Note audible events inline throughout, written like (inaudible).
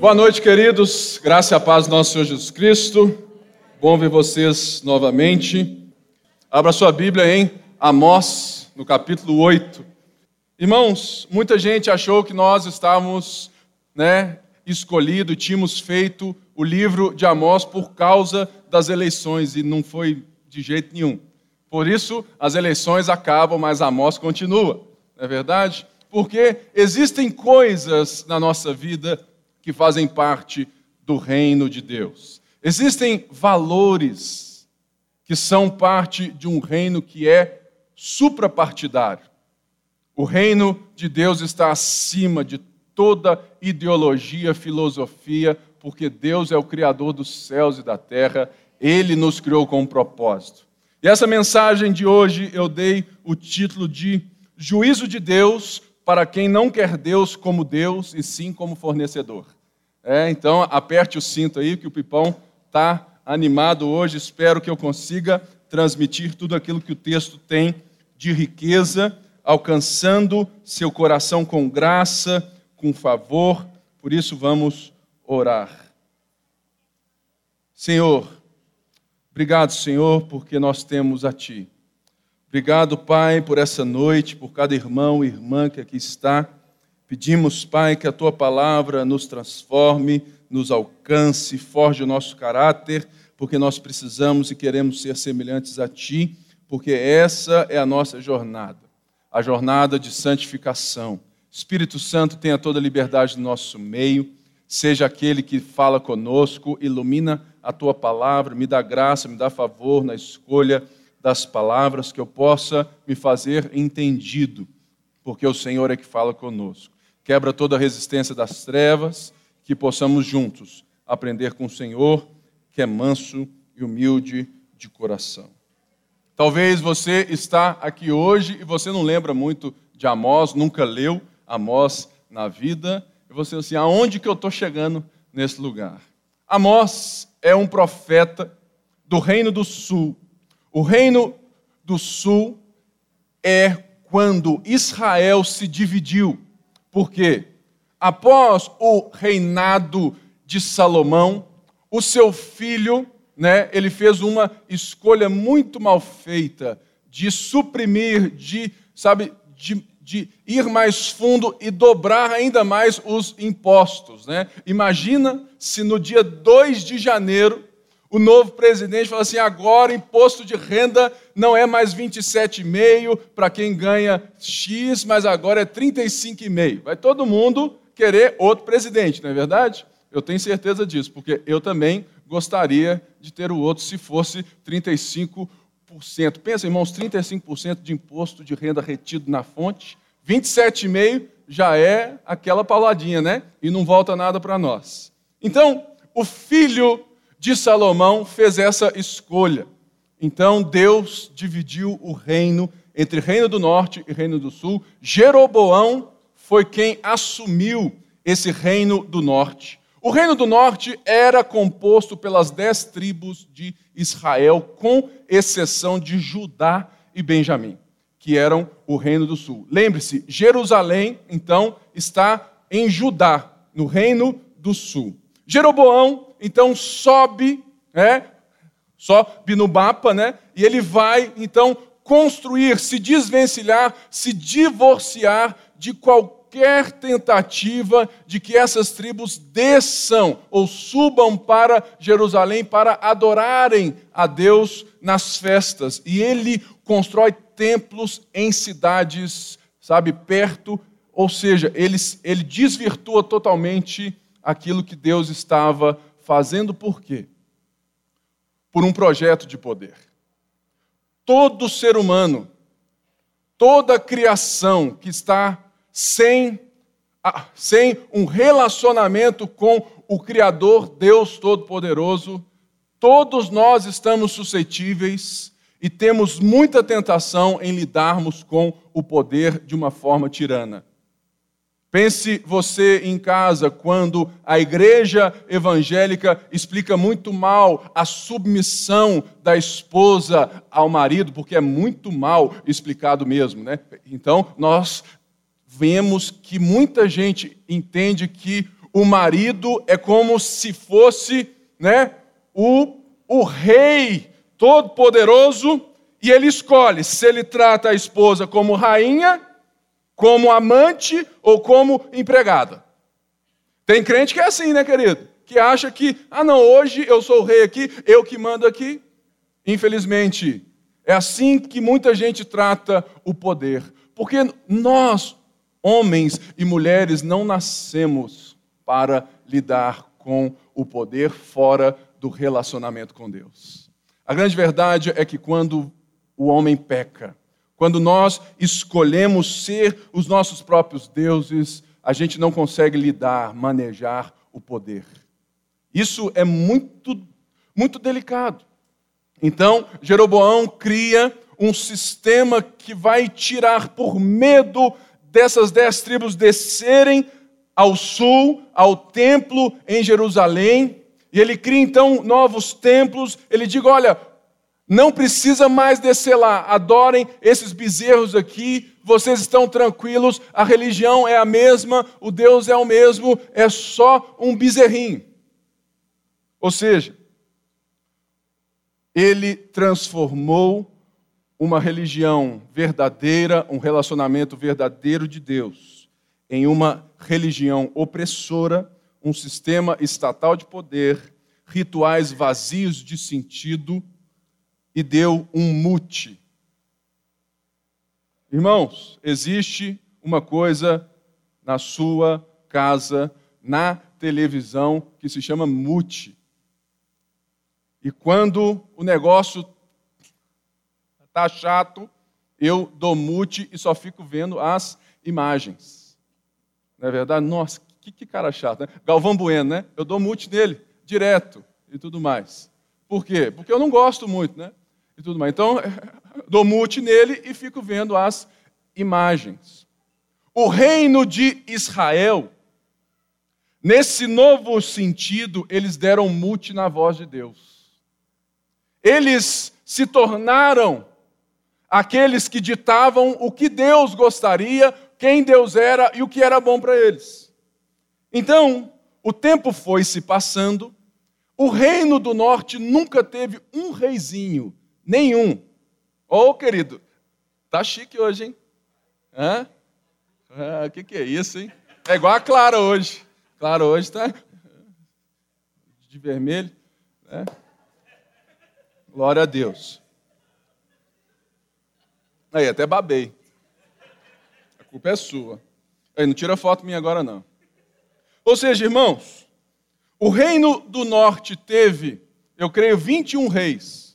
Boa noite, queridos. Graça e a paz do nosso Senhor Jesus Cristo. Bom ver vocês novamente. Abra sua Bíblia em Amós, no capítulo 8. Irmãos, muita gente achou que nós estávamos, né, escolhido, tínhamos feito o livro de Amós por causa das eleições e não foi de jeito nenhum. Por isso, as eleições acabam, mas Amós continua, não é verdade? Porque existem coisas na nossa vida que fazem parte do reino de Deus. Existem valores que são parte de um reino que é suprapartidário. O reino de Deus está acima de toda ideologia, filosofia, porque Deus é o Criador dos céus e da terra, Ele nos criou com um propósito. E essa mensagem de hoje eu dei o título de Juízo de Deus para quem não quer Deus como Deus e sim como fornecedor. É, então, aperte o cinto aí, que o Pipão está animado hoje. Espero que eu consiga transmitir tudo aquilo que o texto tem de riqueza, alcançando seu coração com graça, com favor. Por isso, vamos orar. Senhor, obrigado, Senhor, porque nós temos a Ti. Obrigado, Pai, por essa noite, por cada irmão e irmã que aqui está. Pedimos, Pai, que a tua palavra nos transforme, nos alcance, forge o nosso caráter, porque nós precisamos e queremos ser semelhantes a ti, porque essa é a nossa jornada, a jornada de santificação. Espírito Santo tenha toda a liberdade no nosso meio, seja aquele que fala conosco, ilumina a tua palavra, me dá graça, me dá favor na escolha das palavras, que eu possa me fazer entendido, porque o Senhor é que fala conosco. Quebra toda a resistência das trevas, que possamos juntos aprender com o Senhor, que é manso e humilde de coração. Talvez você está aqui hoje e você não lembra muito de Amós, nunca leu Amós na vida, e você assim, aonde que eu estou chegando nesse lugar? Amós é um profeta do reino do sul, o reino do sul é quando Israel se dividiu. Porque após o reinado de Salomão, o seu filho, né, ele fez uma escolha muito mal feita de suprimir, de, sabe, de, de ir mais fundo e dobrar ainda mais os impostos, né? Imagina se no dia 2 de janeiro o novo presidente fala assim: agora imposto de renda não é mais 27,5 para quem ganha X, mas agora é 35,5. Vai todo mundo querer outro presidente, não é verdade? Eu tenho certeza disso, porque eu também gostaria de ter o outro se fosse 35%. Pensa, irmãos, 35% de imposto de renda retido na fonte, 27,5% já é aquela pauladinha, né? E não volta nada para nós. Então, o filho de Salomão fez essa escolha. Então Deus dividiu o reino entre reino do norte e reino do sul. Jeroboão foi quem assumiu esse reino do norte. O reino do norte era composto pelas dez tribos de Israel, com exceção de Judá e Benjamim, que eram o reino do sul. Lembre-se, Jerusalém, então, está em Judá, no reino do sul. Jeroboão então sobe, né? Sobe no mapa, né? E ele vai então construir, se desvencilhar, se divorciar de qualquer tentativa de que essas tribos desçam ou subam para Jerusalém para adorarem a Deus nas festas. E ele constrói templos em cidades, sabe, perto, ou seja, ele, ele desvirtua totalmente aquilo que Deus estava Fazendo por quê? Por um projeto de poder. Todo ser humano, toda criação que está sem, sem um relacionamento com o Criador, Deus Todo-Poderoso, todos nós estamos suscetíveis e temos muita tentação em lidarmos com o poder de uma forma tirana. Pense você em casa quando a igreja evangélica explica muito mal a submissão da esposa ao marido, porque é muito mal explicado mesmo, né? Então, nós vemos que muita gente entende que o marido é como se fosse né, o, o rei todo-poderoso e ele escolhe se ele trata a esposa como rainha, como amante ou como empregada. Tem crente que é assim, né, querido? Que acha que, ah, não, hoje eu sou o rei aqui, eu que mando aqui. Infelizmente, é assim que muita gente trata o poder. Porque nós, homens e mulheres, não nascemos para lidar com o poder fora do relacionamento com Deus. A grande verdade é que quando o homem peca, quando nós escolhemos ser os nossos próprios deuses, a gente não consegue lidar, manejar o poder. Isso é muito, muito delicado. Então, Jeroboão cria um sistema que vai tirar, por medo dessas dez tribos descerem ao sul, ao templo em Jerusalém, e ele cria então novos templos. Ele diz: olha, não precisa mais descer lá, adorem esses bezerros aqui, vocês estão tranquilos, a religião é a mesma, o Deus é o mesmo, é só um bezerrinho. Ou seja, ele transformou uma religião verdadeira, um relacionamento verdadeiro de Deus, em uma religião opressora, um sistema estatal de poder, rituais vazios de sentido e deu um mute. Irmãos, existe uma coisa na sua casa, na televisão, que se chama mute. E quando o negócio está chato, eu dou mute e só fico vendo as imagens. Não é verdade? Nossa, que, que cara chato, né? Galvão Bueno, né? Eu dou mute nele, direto e tudo mais. Por quê? Porque eu não gosto muito, né? E tudo mais. Então, (laughs) dou mute nele e fico vendo as imagens. O reino de Israel, nesse novo sentido, eles deram mute na voz de Deus. Eles se tornaram aqueles que ditavam o que Deus gostaria, quem Deus era e o que era bom para eles. Então, o tempo foi se passando, o reino do norte nunca teve um reizinho, nenhum. Ô, oh, querido, tá chique hoje, hein? Hã? O ah, que, que é isso, hein? É igual a Clara hoje. Clara hoje tá de vermelho, né? Glória a Deus. Aí, até babei. A culpa é sua. Aí, não tira foto minha agora, não. Ou seja, irmãos, o reino do norte teve, eu creio, 21 reis.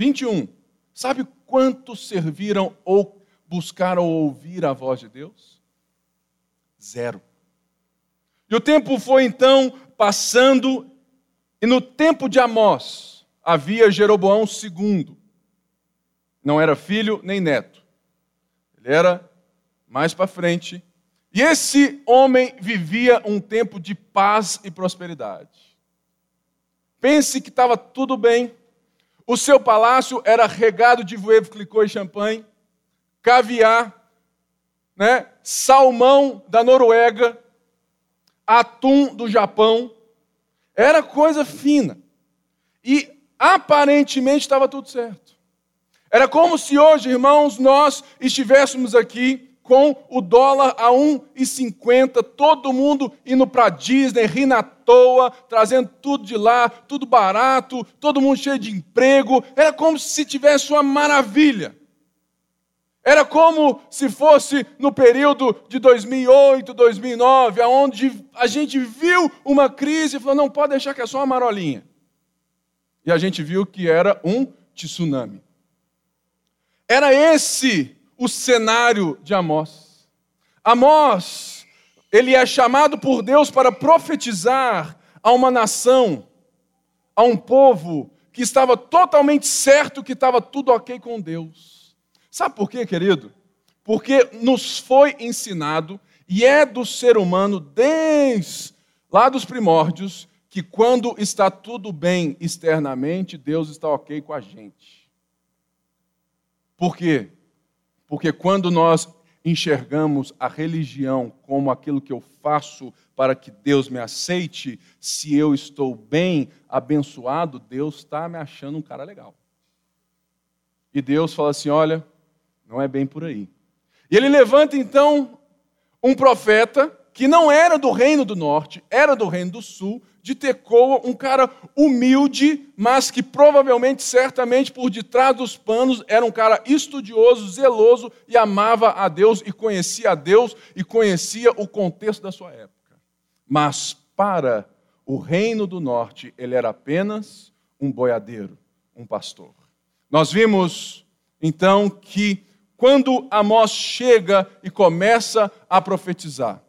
21. Sabe quantos serviram ou buscaram ouvir a voz de Deus? Zero. E o tempo foi então passando, e no tempo de Amós, havia Jeroboão II. Não era filho nem neto. Ele era mais para frente. E esse homem vivia um tempo de paz e prosperidade. Pense que estava tudo bem. O seu palácio era regado de voevo, clicô e champanhe, caviar, né? salmão da Noruega, atum do Japão. Era coisa fina. E aparentemente estava tudo certo. Era como se hoje, irmãos, nós estivéssemos aqui com o dólar a 1,50, todo mundo indo para Disney, rindo à toa, trazendo tudo de lá, tudo barato, todo mundo cheio de emprego. Era como se tivesse uma maravilha. Era como se fosse no período de 2008, 2009, onde a gente viu uma crise e falou: não pode deixar que é só uma marolinha e a gente viu que era um tsunami. Era esse o cenário de Amós. Amós, ele é chamado por Deus para profetizar a uma nação, a um povo que estava totalmente certo que estava tudo ok com Deus. Sabe por quê, querido? Porque nos foi ensinado, e é do ser humano desde lá dos primórdios, que quando está tudo bem externamente, Deus está ok com a gente. Por quê? Porque quando nós enxergamos a religião como aquilo que eu faço para que Deus me aceite, se eu estou bem, abençoado, Deus está me achando um cara legal. E Deus fala assim: olha, não é bem por aí. E ele levanta então um profeta que não era do reino do norte, era do reino do sul, de Tecoa, um cara humilde, mas que provavelmente, certamente, por detrás dos panos, era um cara estudioso, zeloso e amava a Deus e conhecia a Deus e conhecia o contexto da sua época. Mas para o reino do norte, ele era apenas um boiadeiro, um pastor. Nós vimos então que quando Amós chega e começa a profetizar,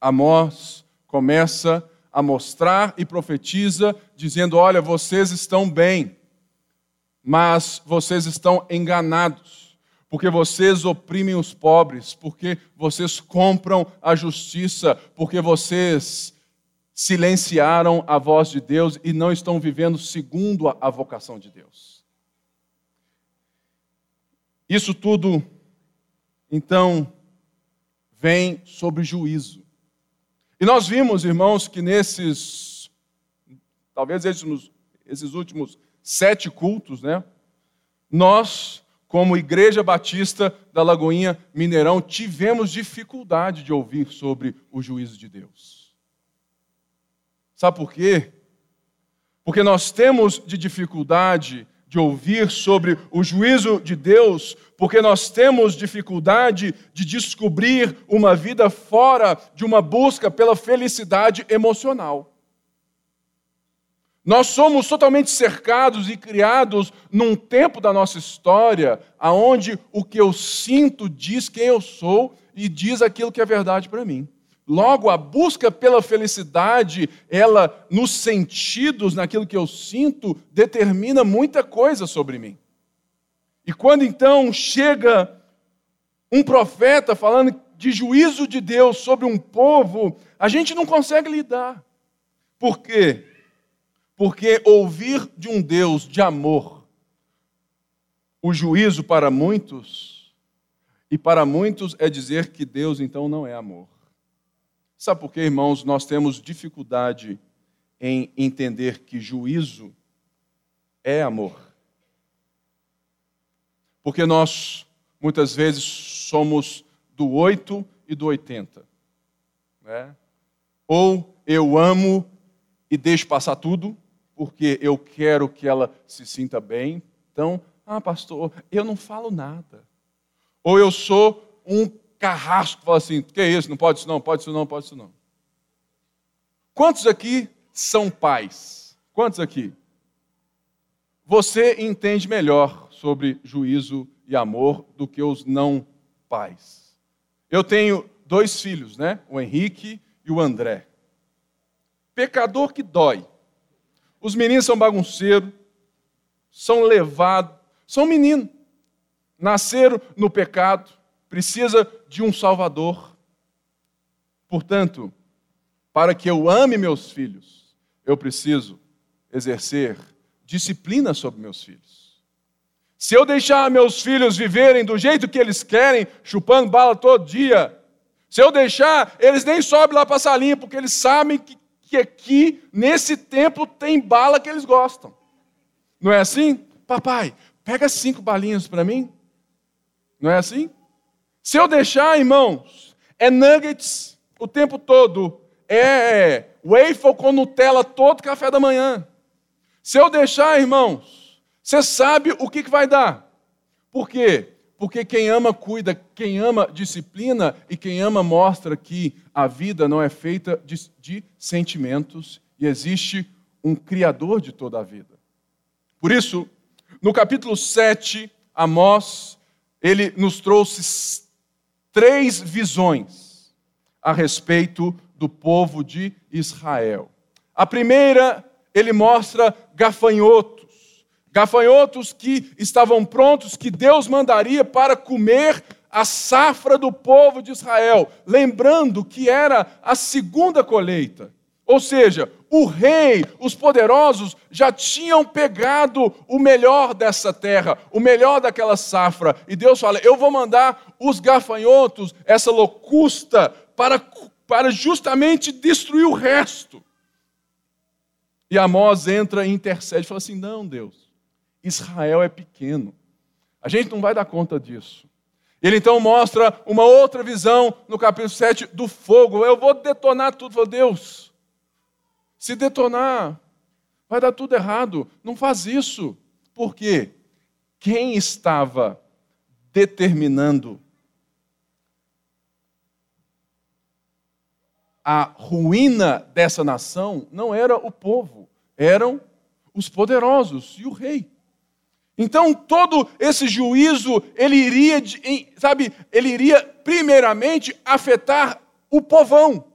Amós começa a mostrar e profetiza, dizendo: Olha, vocês estão bem, mas vocês estão enganados, porque vocês oprimem os pobres, porque vocês compram a justiça, porque vocês silenciaram a voz de Deus e não estão vivendo segundo a vocação de Deus. Isso tudo, então, vem sobre juízo. E nós vimos, irmãos, que nesses, talvez esses, esses últimos sete cultos, né? Nós, como Igreja Batista da Lagoinha Mineirão, tivemos dificuldade de ouvir sobre o juízo de Deus. Sabe por quê? Porque nós temos de dificuldade de ouvir sobre o juízo de Deus, porque nós temos dificuldade de descobrir uma vida fora de uma busca pela felicidade emocional. Nós somos totalmente cercados e criados num tempo da nossa história aonde o que eu sinto diz quem eu sou e diz aquilo que é verdade para mim. Logo, a busca pela felicidade, ela, nos sentidos, naquilo que eu sinto, determina muita coisa sobre mim. E quando então chega um profeta falando de juízo de Deus sobre um povo, a gente não consegue lidar. Por quê? Porque ouvir de um Deus de amor o juízo para muitos, e para muitos é dizer que Deus então não é amor. Sabe por quê, irmãos? Nós temos dificuldade em entender que juízo é amor. Porque nós, muitas vezes, somos do 8 e do 80. Né? Ou eu amo e deixo passar tudo, porque eu quero que ela se sinta bem. Então, ah, pastor, eu não falo nada. Ou eu sou um carrasco, fala assim: que é isso? Não pode isso, não, pode isso, não, pode isso, não. Quantos aqui são pais? Quantos aqui? Você entende melhor sobre juízo e amor do que os não pais. Eu tenho dois filhos, né? O Henrique e o André. Pecador que dói. Os meninos são bagunceiros, são levados, são meninos. Nasceram no pecado, precisa de um Salvador. Portanto, para que eu ame meus filhos, eu preciso exercer disciplina sobre meus filhos. Se eu deixar meus filhos viverem do jeito que eles querem, chupando bala todo dia, se eu deixar, eles nem sobem lá para a salinha, porque eles sabem que, que aqui, nesse templo, tem bala que eles gostam. Não é assim? Papai, pega cinco balinhas para mim. Não é assim? Se eu deixar, irmãos, é nuggets o tempo todo, é waffle com Nutella todo café da manhã. Se eu deixar, irmãos, você sabe o que, que vai dar. Por quê? Porque quem ama cuida, quem ama disciplina e quem ama mostra que a vida não é feita de, de sentimentos e existe um Criador de toda a vida. Por isso, no capítulo 7, Amós, ele nos trouxe três visões a respeito do povo de Israel. A primeira, ele mostra gafanhotos, gafanhotos que estavam prontos, que Deus mandaria para comer a safra do povo de Israel, lembrando que era a segunda colheita. Ou seja, o rei, os poderosos já tinham pegado o melhor dessa terra, o melhor daquela safra. E Deus fala: Eu vou mandar os gafanhotos, essa locusta, para, para justamente destruir o resto. E Amós entra e intercede, fala assim: Não, Deus, Israel é pequeno, a gente não vai dar conta disso. Ele então mostra uma outra visão no capítulo 7 do fogo. Eu vou detonar tudo. Fala, Deus, se detonar, vai dar tudo errado. Não faz isso. Por quê? Quem estava determinando a ruína dessa nação não era o povo, eram os poderosos e o rei. Então todo esse juízo ele iria, sabe, ele iria primeiramente afetar o povão.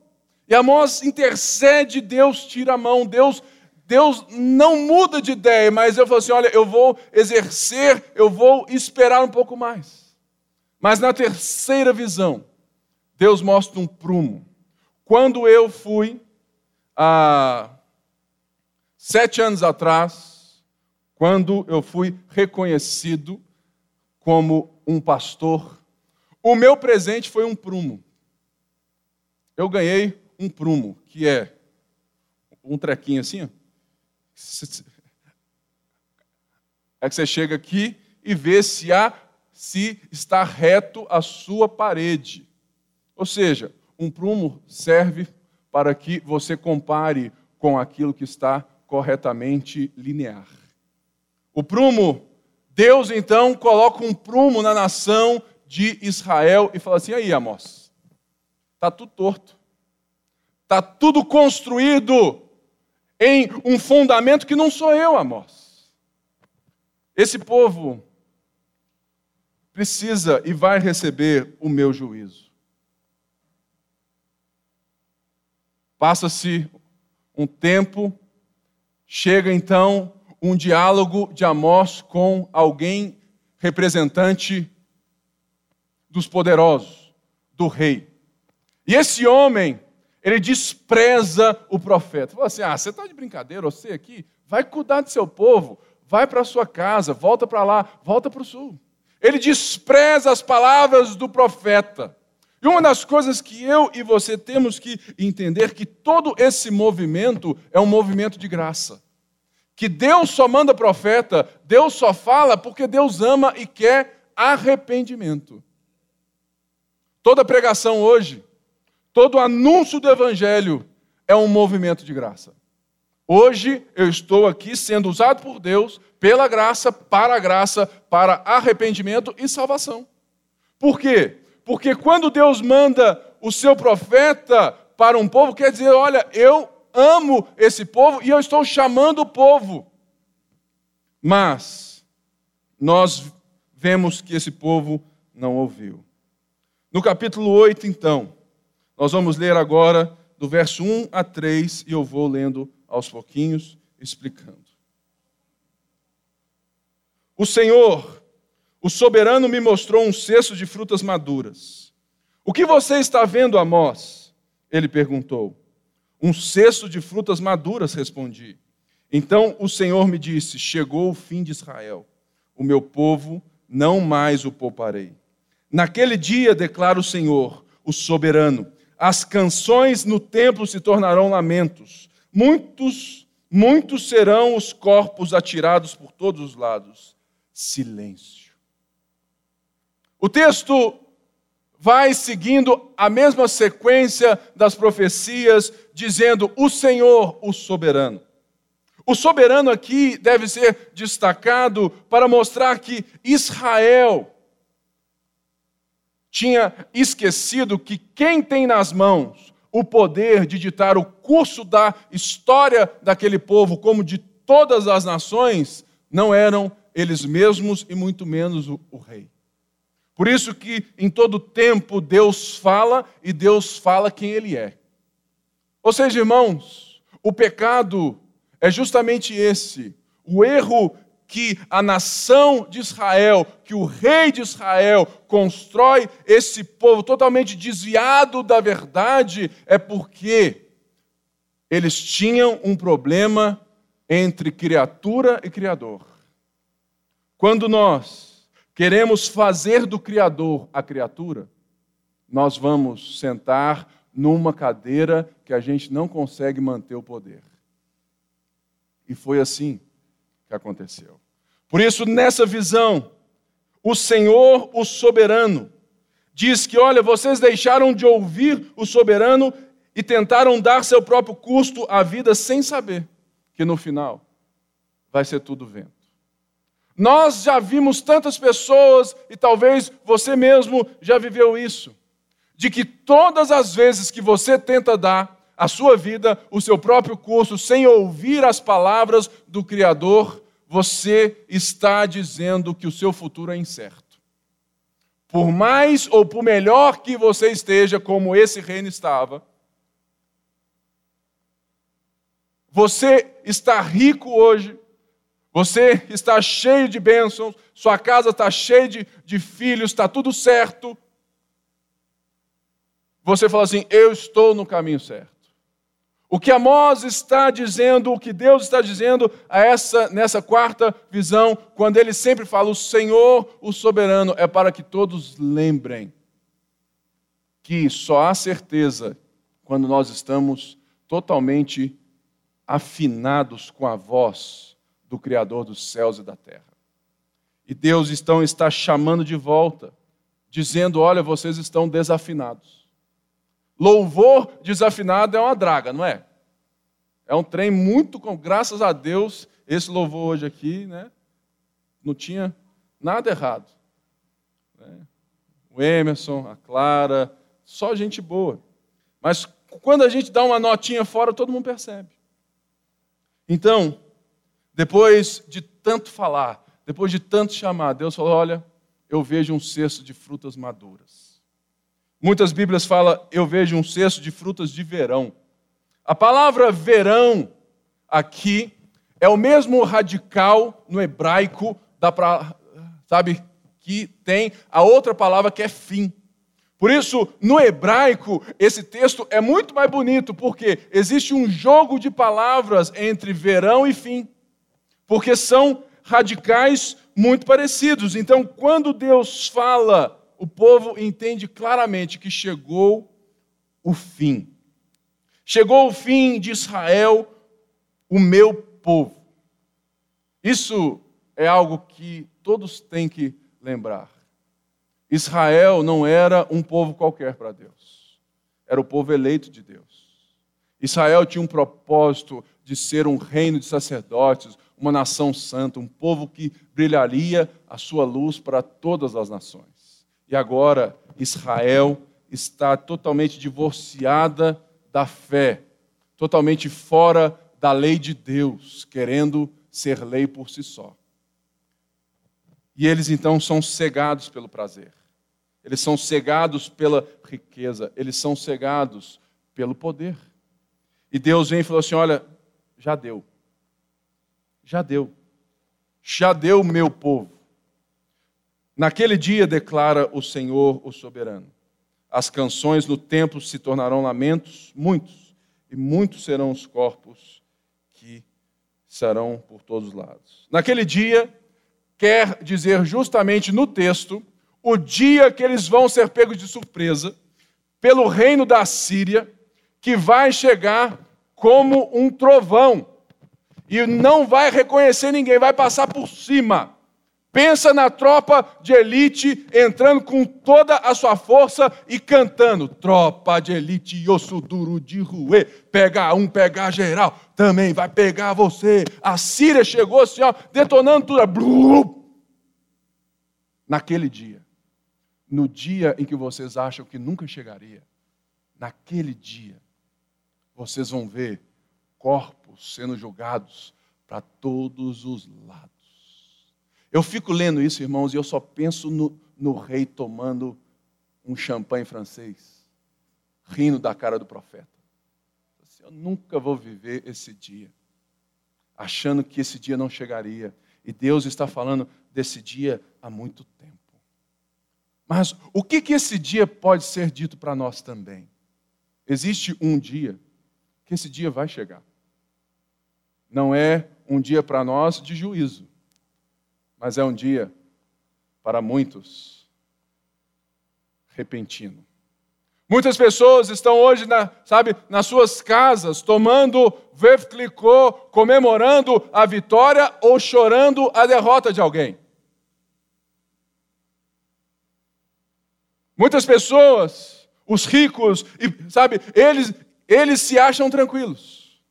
E Amós intercede, Deus tira a mão, Deus Deus não muda de ideia, mas eu falo assim: olha, eu vou exercer, eu vou esperar um pouco mais. Mas na terceira visão, Deus mostra um prumo. Quando eu fui, há sete anos atrás, quando eu fui reconhecido como um pastor, o meu presente foi um prumo. Eu ganhei um prumo, que é um trequinho assim. Ó. É que você chega aqui e vê se há se está reto a sua parede. Ou seja, um prumo serve para que você compare com aquilo que está corretamente linear. O prumo, Deus então coloca um prumo na nação de Israel e fala assim: aí, Amós, está tudo torto, está tudo construído em um fundamento que não sou eu, Amós. Esse povo precisa e vai receber o meu juízo. Passa-se um tempo, chega então um diálogo de Amós com alguém representante dos poderosos, do rei. E esse homem, ele despreza o profeta. Fala assim: ah, você está de brincadeira, você aqui, vai cuidar do seu povo, vai para sua casa, volta para lá, volta para o sul. Ele despreza as palavras do profeta. E uma das coisas que eu e você temos que entender que todo esse movimento é um movimento de graça. Que Deus só manda profeta, Deus só fala porque Deus ama e quer arrependimento. Toda pregação hoje, todo anúncio do evangelho é um movimento de graça. Hoje eu estou aqui sendo usado por Deus pela graça, para a graça, para arrependimento e salvação. Por quê? Porque quando Deus manda o seu profeta para um povo, quer dizer, olha, eu amo esse povo e eu estou chamando o povo. Mas nós vemos que esse povo não ouviu. No capítulo 8, então, nós vamos ler agora do verso 1 a 3 e eu vou lendo aos pouquinhos, explicando. O Senhor o soberano me mostrou um cesto de frutas maduras. O que você está vendo, Amós? Ele perguntou. Um cesto de frutas maduras, respondi. Então o Senhor me disse: Chegou o fim de Israel. O meu povo não mais o pouparei. Naquele dia, declara o Senhor, o soberano, as canções no templo se tornarão lamentos. Muitos, muitos serão os corpos atirados por todos os lados. Silêncio. O texto vai seguindo a mesma sequência das profecias, dizendo: o Senhor, o soberano. O soberano aqui deve ser destacado para mostrar que Israel tinha esquecido que quem tem nas mãos o poder de ditar o curso da história daquele povo, como de todas as nações, não eram eles mesmos e muito menos o, o rei. Por isso que em todo tempo Deus fala e Deus fala quem Ele é. Ou seja, irmãos, o pecado é justamente esse. O erro que a nação de Israel, que o rei de Israel constrói esse povo totalmente desviado da verdade, é porque eles tinham um problema entre criatura e Criador. Quando nós queremos fazer do Criador a criatura, nós vamos sentar numa cadeira que a gente não consegue manter o poder. E foi assim que aconteceu. Por isso, nessa visão, o Senhor, o soberano, diz que, olha, vocês deixaram de ouvir o soberano e tentaram dar seu próprio custo à vida sem saber que no final vai ser tudo vento. Nós já vimos tantas pessoas, e talvez você mesmo já viveu isso, de que todas as vezes que você tenta dar a sua vida, o seu próprio curso, sem ouvir as palavras do Criador, você está dizendo que o seu futuro é incerto. Por mais ou por melhor que você esteja, como esse reino estava, Você está rico hoje, você está cheio de bênçãos, sua casa está cheia de, de filhos, está tudo certo. Você fala assim: Eu estou no caminho certo. O que Amós está dizendo, o que Deus está dizendo a essa, nessa quarta visão, quando ele sempre fala o Senhor, o soberano, é para que todos lembrem que só há certeza quando nós estamos totalmente afinados com a voz do Criador dos céus e da terra. E Deus então está chamando de volta, dizendo: Olha, vocês estão desafinados. Louvor desafinado é uma draga, não é? É um trem muito, graças a Deus, esse louvor hoje aqui, né? Não tinha nada errado. Né? O Emerson, a Clara, só gente boa. Mas quando a gente dá uma notinha fora, todo mundo percebe. Então, depois de tanto falar, depois de tanto chamar, Deus falou: Olha, eu vejo um cesto de frutas maduras. Muitas Bíblias falam: Eu vejo um cesto de frutas de verão. A palavra verão aqui é o mesmo radical no hebraico, dá pra, sabe, que tem a outra palavra que é fim. Por isso, no hebraico, esse texto é muito mais bonito, porque existe um jogo de palavras entre verão e fim, porque são radicais muito parecidos. Então, quando Deus fala, o povo entende claramente que chegou o fim. Chegou o fim de Israel, o meu povo. Isso é algo que todos têm que lembrar. Israel não era um povo qualquer para Deus, era o povo eleito de Deus. Israel tinha um propósito de ser um reino de sacerdotes, uma nação santa, um povo que brilharia a sua luz para todas as nações. E agora Israel está totalmente divorciada da fé, totalmente fora da lei de Deus, querendo ser lei por si só. E eles então são cegados pelo prazer. Eles são cegados pela riqueza, eles são cegados pelo poder. E Deus vem e falou assim: Olha, já deu. Já deu. Já deu, meu povo. Naquele dia, declara o Senhor, o soberano, as canções no templo se tornarão lamentos, muitos, e muitos serão os corpos que serão por todos os lados. Naquele dia, quer dizer justamente no texto, o dia que eles vão ser pegos de surpresa pelo reino da Síria, que vai chegar como um trovão e não vai reconhecer ninguém, vai passar por cima. Pensa na tropa de elite entrando com toda a sua força e cantando: Tropa de elite, osso duro de ruê, pega um, pega geral, também vai pegar você. A Síria chegou assim, ó, detonando tudo. Naquele dia, no dia em que vocês acham que nunca chegaria, naquele dia, vocês vão ver corpos sendo jogados para todos os lados. Eu fico lendo isso, irmãos, e eu só penso no, no rei tomando um champanhe francês, rindo da cara do profeta. Assim, eu nunca vou viver esse dia, achando que esse dia não chegaria. E Deus está falando desse dia há muito tempo. Mas o que, que esse dia pode ser dito para nós também? Existe um dia que esse dia vai chegar. Não é um dia para nós de juízo, mas é um dia para muitos repentino. Muitas pessoas estão hoje, na, sabe, nas suas casas, tomando verflicô, comemorando a vitória ou chorando a derrota de alguém. Muitas pessoas, os ricos, sabe, eles, eles se acham tranquilos.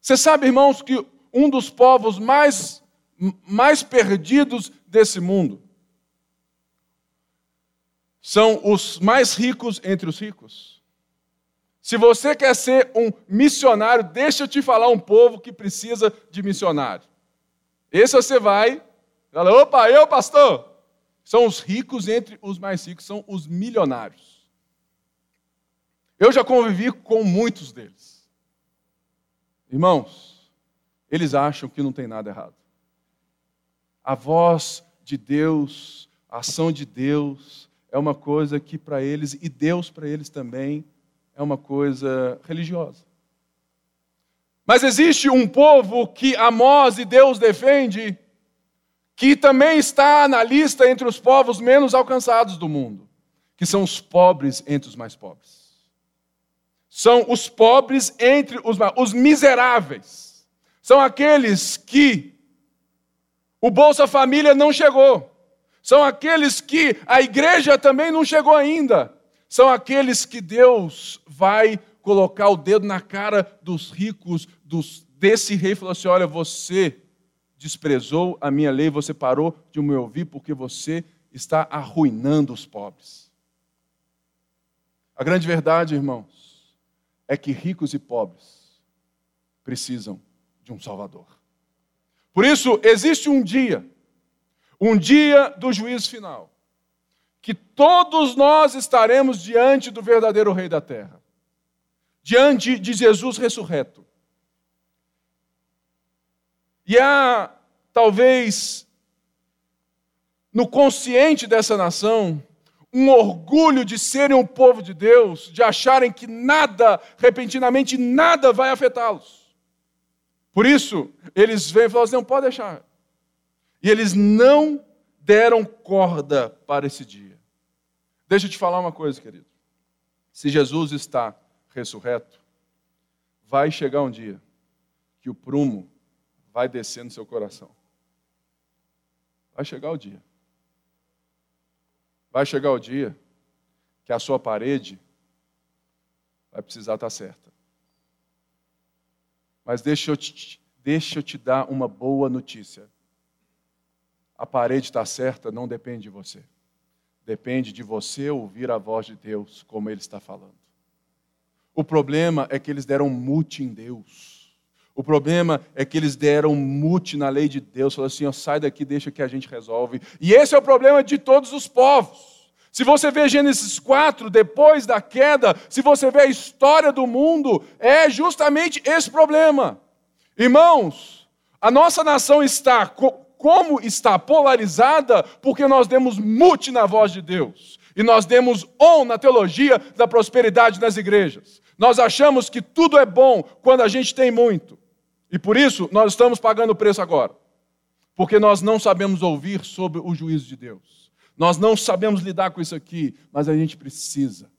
Você sabe, irmãos, que um dos povos mais, mais perdidos desse mundo são os mais ricos entre os ricos. Se você quer ser um missionário, deixa eu te falar um povo que precisa de missionário. Esse você vai, fala, opa, eu, pastor. São os ricos entre os mais ricos, são os milionários. Eu já convivi com muitos deles. Irmãos, eles acham que não tem nada errado. A voz de Deus, a ação de Deus, é uma coisa que para eles, e Deus para eles também, é uma coisa religiosa. Mas existe um povo que Amós e Deus defende, que também está na lista entre os povos menos alcançados do mundo, que são os pobres entre os mais pobres. São os pobres entre os mais, os miseráveis. São aqueles que o Bolsa Família não chegou são aqueles que a igreja também não chegou ainda. São aqueles que Deus vai colocar o dedo na cara dos ricos, dos, desse rei, e falou assim: Olha, você desprezou a minha lei, você parou de me ouvir porque você está arruinando os pobres. A grande verdade, irmãos, é que ricos e pobres precisam de um Salvador. Por isso, existe um dia um dia do juízo final, que todos nós estaremos diante do verdadeiro Rei da Terra, diante de Jesus ressurreto. E há, talvez, no consciente dessa nação, um orgulho de serem um povo de Deus, de acharem que nada, repentinamente, nada vai afetá-los. Por isso, eles vêm e falam assim: não pode deixar. E eles não deram corda para esse dia. Deixa eu te falar uma coisa, querido. Se Jesus está ressurreto, vai chegar um dia que o prumo vai descer no seu coração. Vai chegar o dia. Vai chegar o dia que a sua parede vai precisar estar certa. Mas deixa eu te, deixa eu te dar uma boa notícia a parede está certa não depende de você. Depende de você ouvir a voz de Deus, como Ele está falando. O problema é que eles deram mute em Deus. O problema é que eles deram mute na lei de Deus. Falaram assim: ó, sai daqui, deixa que a gente resolve. E esse é o problema de todos os povos. Se você vê Gênesis 4, depois da queda, se você vê a história do mundo, é justamente esse problema. Irmãos, a nossa nação está como está polarizada, porque nós demos mute na voz de Deus. E nós demos on na teologia da prosperidade nas igrejas. Nós achamos que tudo é bom quando a gente tem muito. E por isso nós estamos pagando o preço agora. Porque nós não sabemos ouvir sobre o juízo de Deus. Nós não sabemos lidar com isso aqui, mas a gente precisa.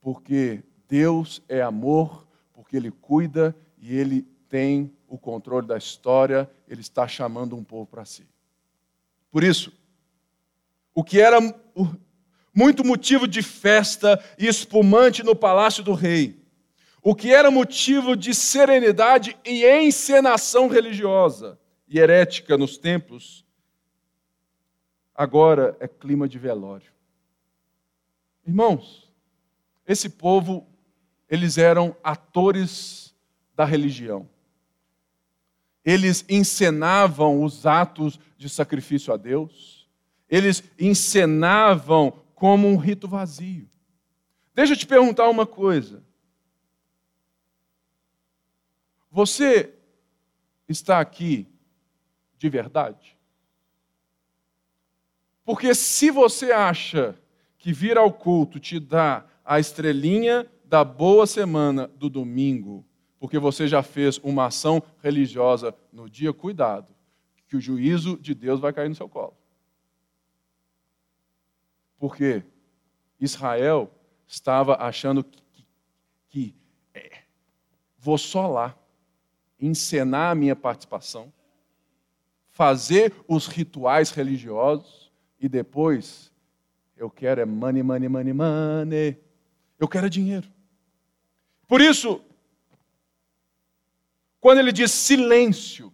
Porque Deus é amor, porque Ele cuida e Ele tem o controle da história, ele está chamando um povo para si. Por isso, o que era muito motivo de festa e espumante no palácio do rei, o que era motivo de serenidade e encenação religiosa e herética nos templos, agora é clima de velório. Irmãos, esse povo, eles eram atores da religião eles encenavam os atos de sacrifício a Deus, eles encenavam como um rito vazio. Deixa eu te perguntar uma coisa. Você está aqui de verdade? Porque se você acha que vir ao culto te dá a estrelinha da boa semana do domingo, porque você já fez uma ação religiosa no dia, cuidado, que o juízo de Deus vai cair no seu colo. Porque Israel estava achando que, que, que é, vou só lá encenar a minha participação, fazer os rituais religiosos e depois eu quero é money, money, money, money. Eu quero é dinheiro. Por isso, quando ele diz silêncio,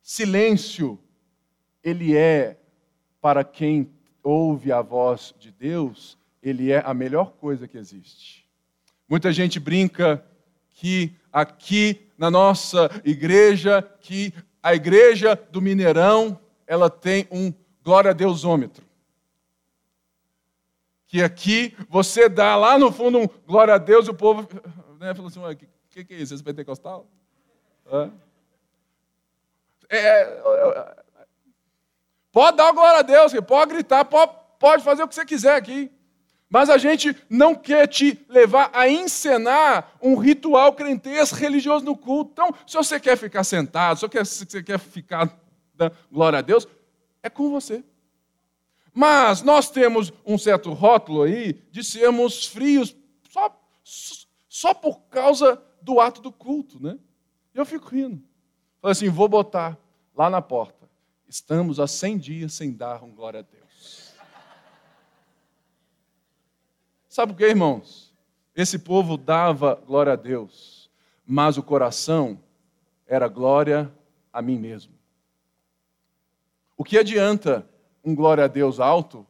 silêncio, ele é para quem ouve a voz de Deus, ele é a melhor coisa que existe. Muita gente brinca que aqui na nossa igreja, que a igreja do Mineirão, ela tem um glória a Deusômetro. Que aqui você dá lá no fundo um glória a Deus e o povo (laughs) né, falou assim: o que, que é isso? Esse pentecostal? É, é, pode dar glória a Deus, pode gritar, pode, pode fazer o que você quiser aqui. Mas a gente não quer te levar a encenar um ritual crentez religioso no culto. Então, se você quer ficar sentado, se você quer ficar dando glória a Deus, é com você. Mas nós temos um certo rótulo aí de sermos frios só, só por causa do ato do culto, né? Eu fico rindo. Falei assim, vou botar lá na porta. Estamos há 100 dias sem dar um glória a Deus. Sabe por quê, irmãos? Esse povo dava glória a Deus, mas o coração era glória a mim mesmo. O que adianta um glória a Deus alto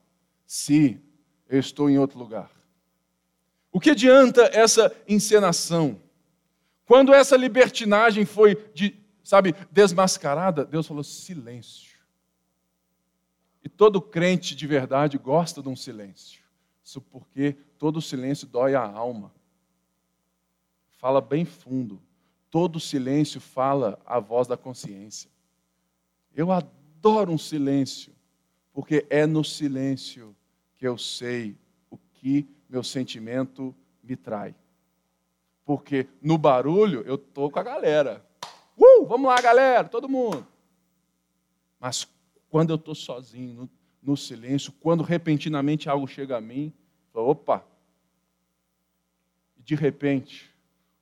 se eu estou em outro lugar? O que adianta essa encenação? Quando essa libertinagem foi, de, sabe, desmascarada, Deus falou silêncio. E todo crente de verdade gosta de um silêncio. Isso porque todo silêncio dói a alma. Fala bem fundo. Todo silêncio fala a voz da consciência. Eu adoro um silêncio, porque é no silêncio que eu sei o que meu sentimento me trai. Porque no barulho eu tô com a galera. Uh, vamos lá, galera, todo mundo. Mas quando eu estou sozinho, no, no silêncio, quando repentinamente algo chega a mim, falo, opa. E de repente,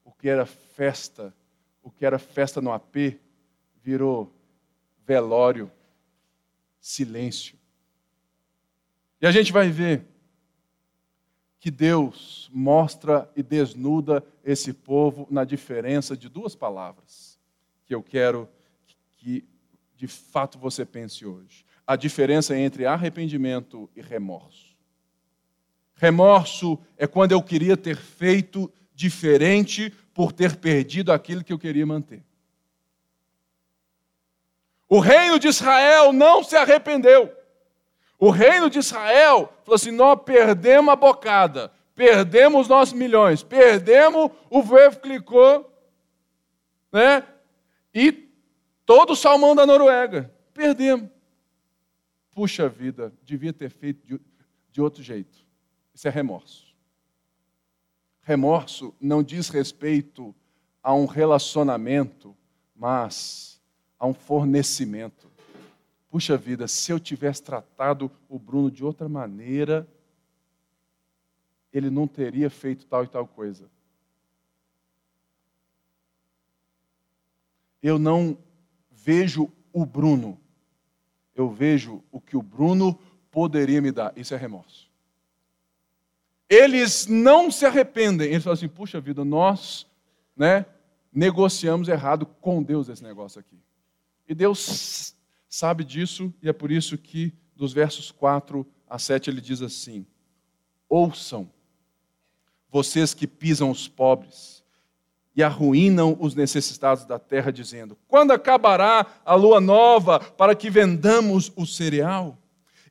o que era festa, o que era festa no AP, virou velório, silêncio. E a gente vai ver que Deus mostra e desnuda esse povo na diferença de duas palavras que eu quero que de fato você pense hoje a diferença entre arrependimento e remorso. Remorso é quando eu queria ter feito diferente por ter perdido aquilo que eu queria manter. O reino de Israel não se arrependeu. O reino de Israel falou assim: nós perdemos a bocada, perdemos nossos milhões, perdemos o verbo clicou, né? E todo o salmão da Noruega, perdemos. Puxa vida, devia ter feito de, de outro jeito. Isso é remorso. Remorso não diz respeito a um relacionamento, mas a um fornecimento. Puxa vida, se eu tivesse tratado o Bruno de outra maneira, ele não teria feito tal e tal coisa. Eu não vejo o Bruno eu vejo o que o Bruno poderia me dar. Isso é remorso. Eles não se arrependem. Eles falam assim: puxa vida, nós né, negociamos errado com Deus esse negócio aqui. E Deus sabe disso, e é por isso que, dos versos 4 a 7, ele diz assim: Ouçam, vocês que pisam os pobres e arruinam os necessitados da terra, dizendo: Quando acabará a lua nova para que vendamos o cereal?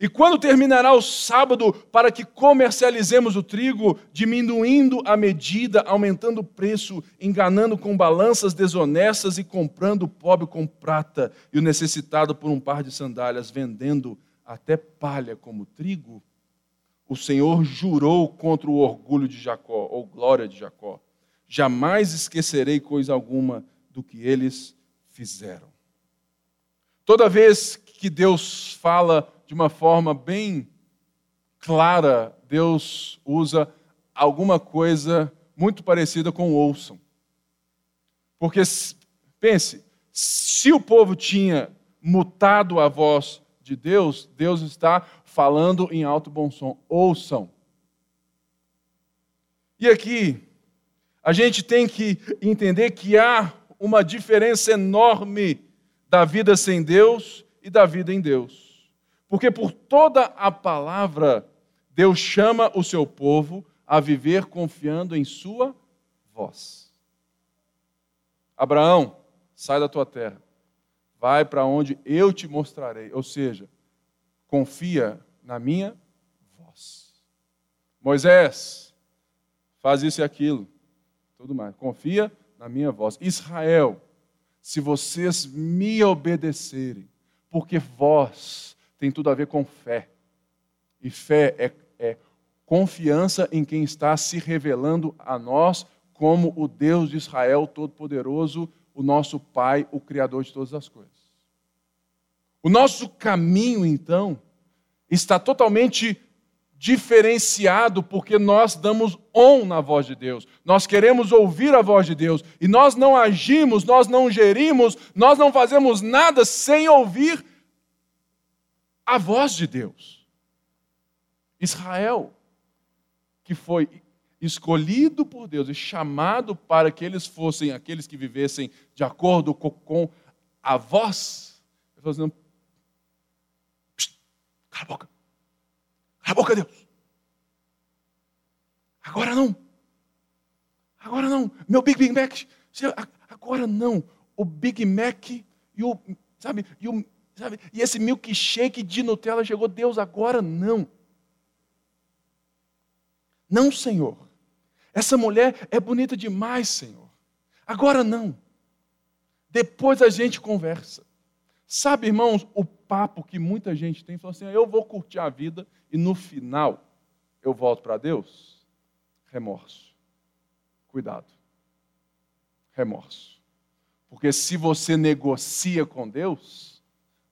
E quando terminará o sábado para que comercializemos o trigo, diminuindo a medida, aumentando o preço, enganando com balanças desonestas e comprando o pobre com prata e o necessitado por um par de sandálias, vendendo até palha como trigo? O Senhor jurou contra o orgulho de Jacó, ou glória de Jacó jamais esquecerei coisa alguma do que eles fizeram. Toda vez que Deus fala de uma forma bem clara, Deus usa alguma coisa muito parecida com ouçam. Porque, pense, se o povo tinha mutado a voz de Deus, Deus está falando em alto bom som. Ouçam. E aqui, a gente tem que entender que há uma diferença enorme da vida sem Deus e da vida em Deus. Porque por toda a palavra, Deus chama o seu povo a viver confiando em sua voz. Abraão, sai da tua terra, vai para onde eu te mostrarei. Ou seja, confia na minha voz. Moisés, faz isso e aquilo, tudo mais. Confia na minha voz. Israel, se vocês me obedecerem, porque voz tem tudo a ver com fé. E fé é, é confiança em quem está se revelando a nós como o Deus de Israel Todo-Poderoso, o nosso Pai, o Criador de todas as coisas. O nosso caminho, então, está totalmente diferenciado porque nós damos on na voz de Deus. Nós queremos ouvir a voz de Deus e nós não agimos, nós não gerimos, nós não fazemos nada sem ouvir a voz de Deus. Israel, que foi escolhido por Deus e chamado para que eles fossem aqueles que vivessem de acordo com a voz, ele falou assim, cala a boca. Cala a boca, Deus. Agora não. Agora não. Meu Big Big Mac. Agora não. O Big Mac e o, sabe, e, o, sabe, e esse milkshake de Nutella chegou. Deus, agora não. Não, Senhor. Essa mulher é bonita demais, Senhor. Agora não. Depois a gente conversa. Sabe, irmãos, o papo que muita gente tem, fala assim: eu vou curtir a vida e no final eu volto para Deus? Remorso. Cuidado. Remorso. Porque se você negocia com Deus,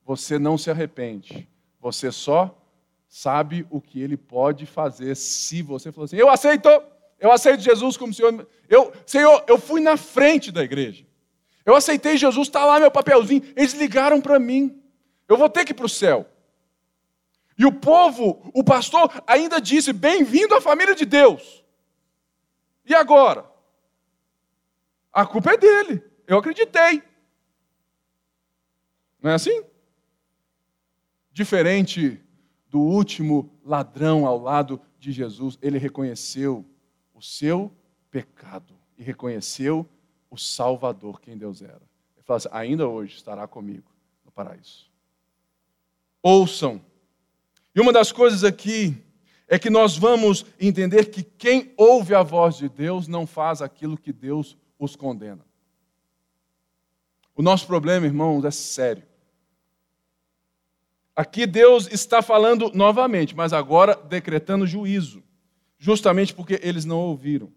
você não se arrepende. Você só sabe o que ele pode fazer se você falar assim: eu aceito, eu aceito Jesus como Senhor. Eu, Senhor, eu fui na frente da igreja. Eu aceitei Jesus, está lá meu papelzinho. Eles ligaram para mim. Eu vou ter que ir para o céu. E o povo, o pastor, ainda disse: Bem-vindo à família de Deus. E agora? A culpa é dele. Eu acreditei. Não é assim? Diferente do último ladrão ao lado de Jesus, ele reconheceu o seu pecado e reconheceu o Salvador, quem Deus era. Ele falou assim: ainda hoje estará comigo no paraíso. Ouçam. E uma das coisas aqui é que nós vamos entender que quem ouve a voz de Deus não faz aquilo que Deus os condena. O nosso problema, irmãos, é sério. Aqui Deus está falando novamente, mas agora decretando juízo, justamente porque eles não ouviram.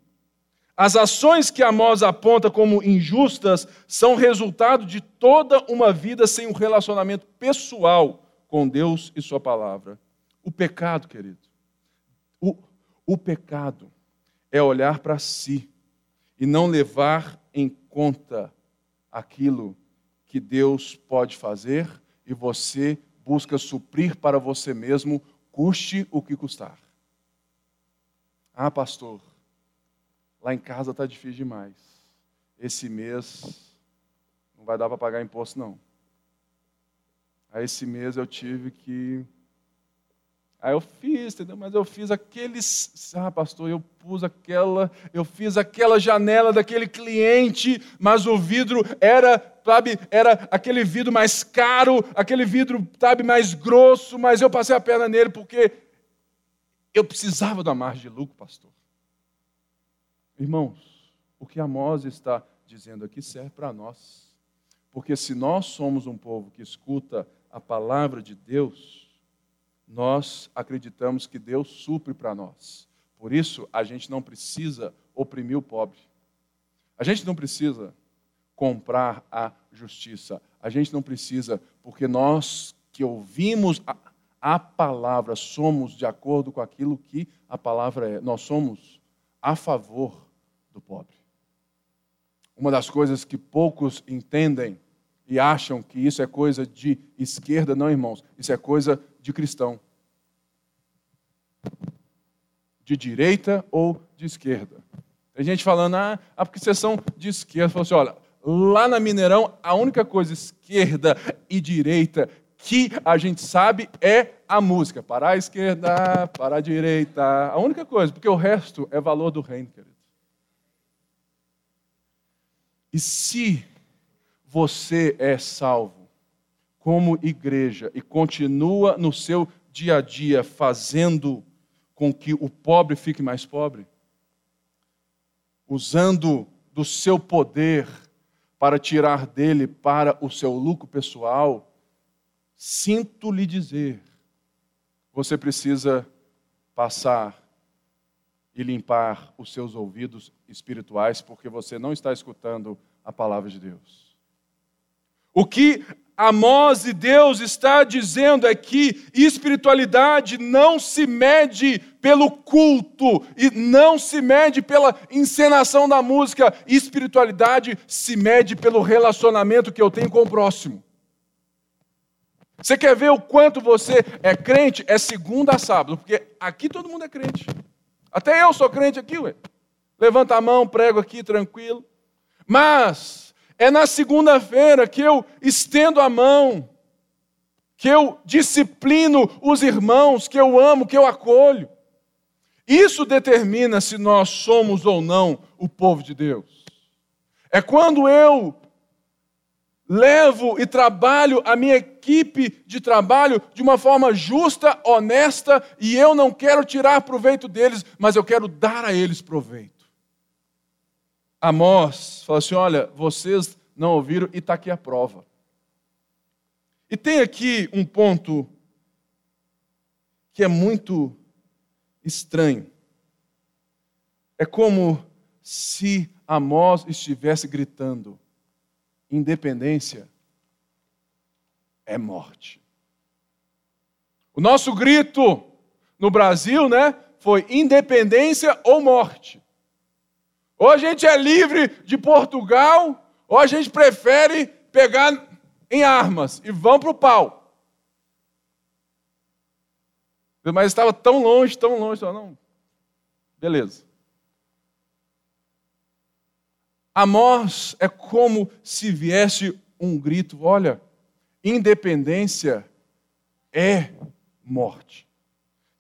As ações que Amós aponta como injustas são resultado de toda uma vida sem um relacionamento pessoal com Deus e Sua palavra. O pecado, querido, o, o pecado é olhar para si e não levar em conta aquilo que Deus pode fazer e você busca suprir para você mesmo, custe o que custar. Ah, pastor, Lá em casa está difícil demais. Esse mês não vai dar para pagar imposto, não. Aí esse mês eu tive que. Aí eu fiz, entendeu? Mas eu fiz aqueles. Ah, pastor, eu pus aquela. Eu fiz aquela janela daquele cliente, mas o vidro era, sabe, era aquele vidro mais caro, aquele vidro, sabe, mais grosso, mas eu passei a perna nele porque eu precisava da margem de lucro, pastor. Irmãos, o que Amós está dizendo aqui serve para nós. Porque se nós somos um povo que escuta a palavra de Deus, nós acreditamos que Deus supre para nós. Por isso, a gente não precisa oprimir o pobre. A gente não precisa comprar a justiça. A gente não precisa, porque nós que ouvimos a, a palavra somos de acordo com aquilo que a palavra é. Nós somos a favor do pobre. Uma das coisas que poucos entendem e acham que isso é coisa de esquerda, não, irmãos, isso é coisa de cristão. De direita ou de esquerda. Tem gente falando, ah, ah porque vocês são de esquerda. Falou assim: olha, lá na Mineirão, a única coisa esquerda e direita que a gente sabe é a música. Para a esquerda, para a direita. A única coisa, porque o resto é valor do reino, querido. E se você é salvo como igreja e continua no seu dia a dia fazendo com que o pobre fique mais pobre, usando do seu poder para tirar dele para o seu lucro pessoal, sinto lhe dizer, você precisa passar e limpar os seus ouvidos espirituais, porque você não está escutando a palavra de Deus. O que Amós e Deus está dizendo é que espiritualidade não se mede pelo culto e não se mede pela encenação da música. Espiritualidade se mede pelo relacionamento que eu tenho com o próximo. Você quer ver o quanto você é crente? É segunda a sábado, porque aqui todo mundo é crente. Até eu sou crente aqui, ué. Levanta a mão, prego aqui tranquilo. Mas é na segunda-feira que eu estendo a mão, que eu disciplino os irmãos, que eu amo, que eu acolho. Isso determina se nós somos ou não o povo de Deus. É quando eu levo e trabalho a minha equipe de trabalho de uma forma justa, honesta, e eu não quero tirar proveito deles, mas eu quero dar a eles proveito. Amós fala assim: olha, vocês não ouviram e está aqui a prova. E tem aqui um ponto que é muito estranho. É como se Amós estivesse gritando: independência é morte. O nosso grito no Brasil, né, foi independência ou morte. Ou a gente é livre de Portugal, ou a gente prefere pegar em armas e vão para o pau. Mas estava tão longe, tão longe, não. Beleza. Amós é como se viesse um grito: olha, independência é morte.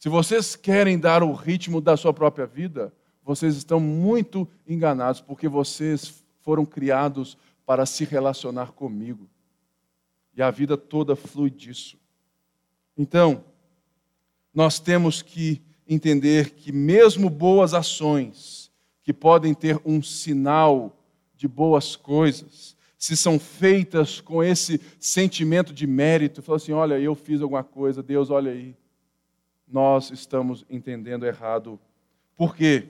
Se vocês querem dar o ritmo da sua própria vida, vocês estão muito enganados, porque vocês foram criados para se relacionar comigo. E a vida toda flui disso. Então, nós temos que entender que, mesmo boas ações, que podem ter um sinal de boas coisas, se são feitas com esse sentimento de mérito, fala assim: olha, eu fiz alguma coisa, Deus, olha aí. Nós estamos entendendo errado. Por quê?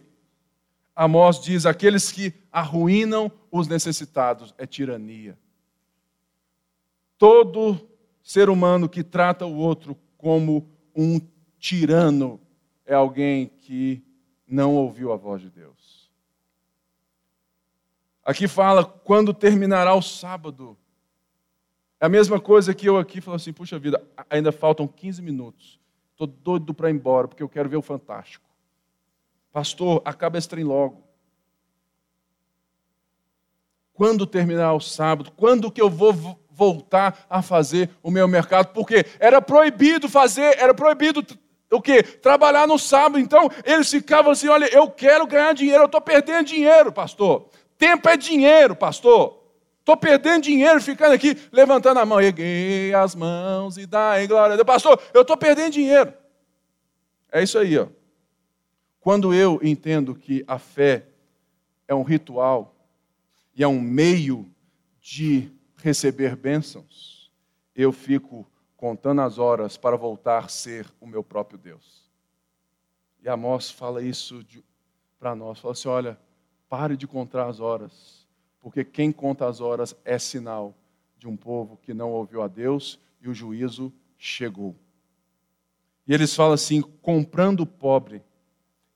Amós diz: aqueles que arruinam os necessitados é tirania. Todo ser humano que trata o outro como um tirano é alguém que não ouviu a voz de Deus. Aqui fala quando terminará o sábado. É a mesma coisa que eu aqui falo assim: puxa vida, ainda faltam 15 minutos. Estou doido para ir embora, porque eu quero ver o Fantástico. Pastor, acaba esse trem logo. Quando terminar o sábado? Quando que eu vou voltar a fazer o meu mercado? Porque era proibido fazer, era proibido o quê? Trabalhar no sábado. Então, eles ficavam assim: olha, eu quero ganhar dinheiro, eu estou perdendo dinheiro, pastor. Tempo é dinheiro, pastor. Estou perdendo dinheiro ficando aqui levantando a mão. Erguei as mãos e dai glória a Deus. Pastor, eu estou perdendo dinheiro. É isso aí, ó. Quando eu entendo que a fé é um ritual e é um meio de receber bênçãos, eu fico contando as horas para voltar a ser o meu próprio Deus. E Amós fala isso para nós, fala assim, olha, Pare de contar as horas. porque quem conta as horas é sinal de um povo que não ouviu a Deus e o juízo chegou. E eles falam assim: comprando o pobre,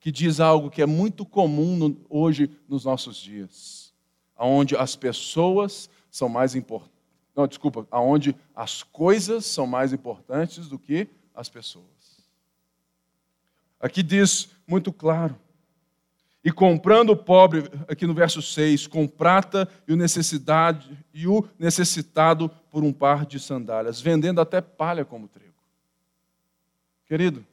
que diz algo que é muito comum no, hoje nos nossos dias, aonde as pessoas são mais importantes. Não, desculpa, aonde as coisas são mais importantes do que as pessoas. Aqui diz muito claro. E comprando o pobre, aqui no verso 6, com prata e o necessidade e o necessitado por um par de sandálias, vendendo até palha como trigo. Querido,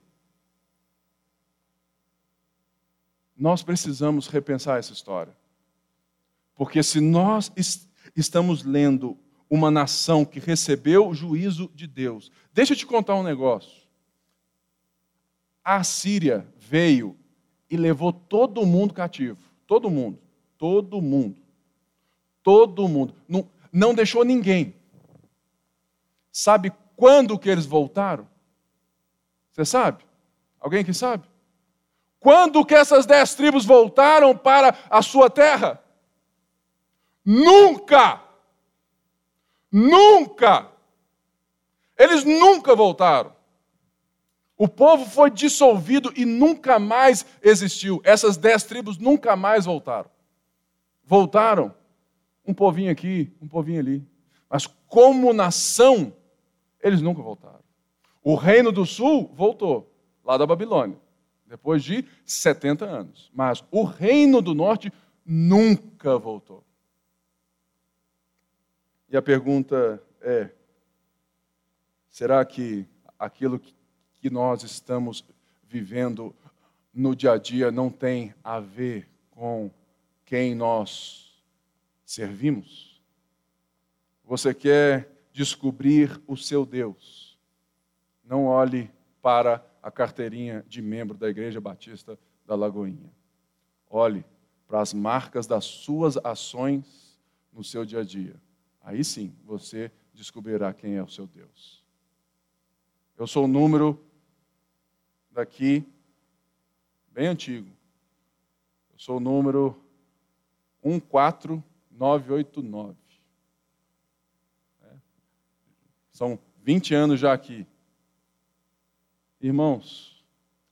nós precisamos repensar essa história. Porque se nós estamos lendo uma nação que recebeu o juízo de Deus, deixa eu te contar um negócio. A Síria veio e levou todo mundo cativo. Todo mundo. Todo mundo. Todo mundo. Não, não deixou ninguém. Sabe quando que eles voltaram? Você sabe? Alguém aqui sabe? Quando que essas dez tribos voltaram para a sua terra? Nunca! Nunca! Eles nunca voltaram. O povo foi dissolvido e nunca mais existiu. Essas dez tribos nunca mais voltaram. Voltaram um povinho aqui, um povinho ali. Mas como nação, eles nunca voltaram. O reino do sul voltou, lá da Babilônia, depois de 70 anos. Mas o reino do norte nunca voltou. E a pergunta é: será que aquilo que nós estamos vivendo no dia a dia não tem a ver com quem nós servimos? Você quer descobrir o seu Deus? Não olhe para a carteirinha de membro da Igreja Batista da Lagoinha. Olhe para as marcas das suas ações no seu dia a dia. Aí sim você descobrirá quem é o seu Deus. Eu sou o número daqui, bem antigo. Eu sou o número 14989. É. São 20 anos já aqui. Irmãos,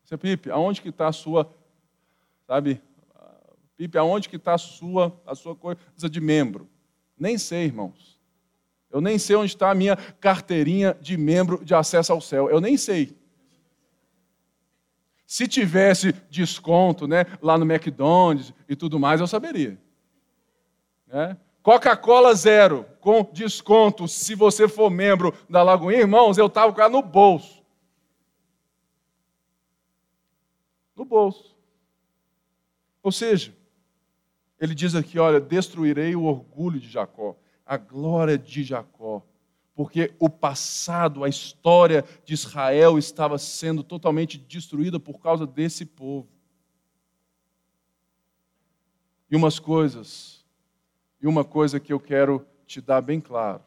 você Pipe, aonde que está a sua, sabe, Pipe, aonde que está a sua, a sua coisa de membro? Nem sei, irmãos. Eu nem sei onde está a minha carteirinha de membro de acesso ao céu. Eu nem sei. Se tivesse desconto né, lá no McDonald's e tudo mais, eu saberia. Né? Coca-Cola zero, com desconto, se você for membro da Lagoinha, irmãos, eu estava com ela no bolso. No bolso. Ou seja, ele diz aqui: olha, destruirei o orgulho de Jacó, a glória de Jacó porque o passado, a história de Israel estava sendo totalmente destruída por causa desse povo. E umas coisas, e uma coisa que eu quero te dar bem claro.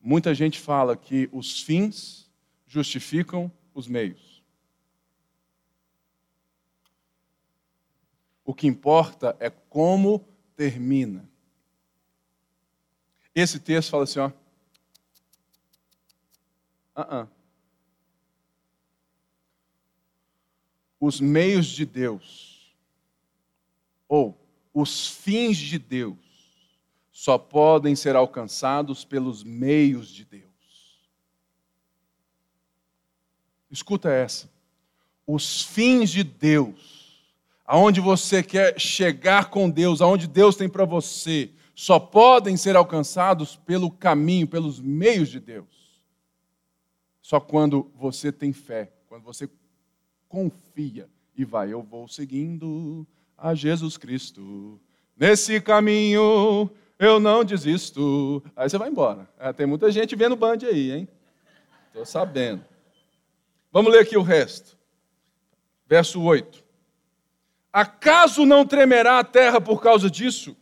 Muita gente fala que os fins justificam os meios. O que importa é como termina. Esse texto fala assim, ó. Uh -uh. Os meios de Deus, ou os fins de Deus, só podem ser alcançados pelos meios de Deus. Escuta essa. Os fins de Deus, aonde você quer chegar com Deus, aonde Deus tem para você, só podem ser alcançados pelo caminho, pelos meios de Deus. Só quando você tem fé, quando você confia e vai, eu vou seguindo a Jesus Cristo. Nesse caminho eu não desisto. Aí você vai embora. É, tem muita gente vendo band aí, hein? Estou sabendo. Vamos ler aqui o resto. Verso 8. Acaso não tremerá a terra por causa disso?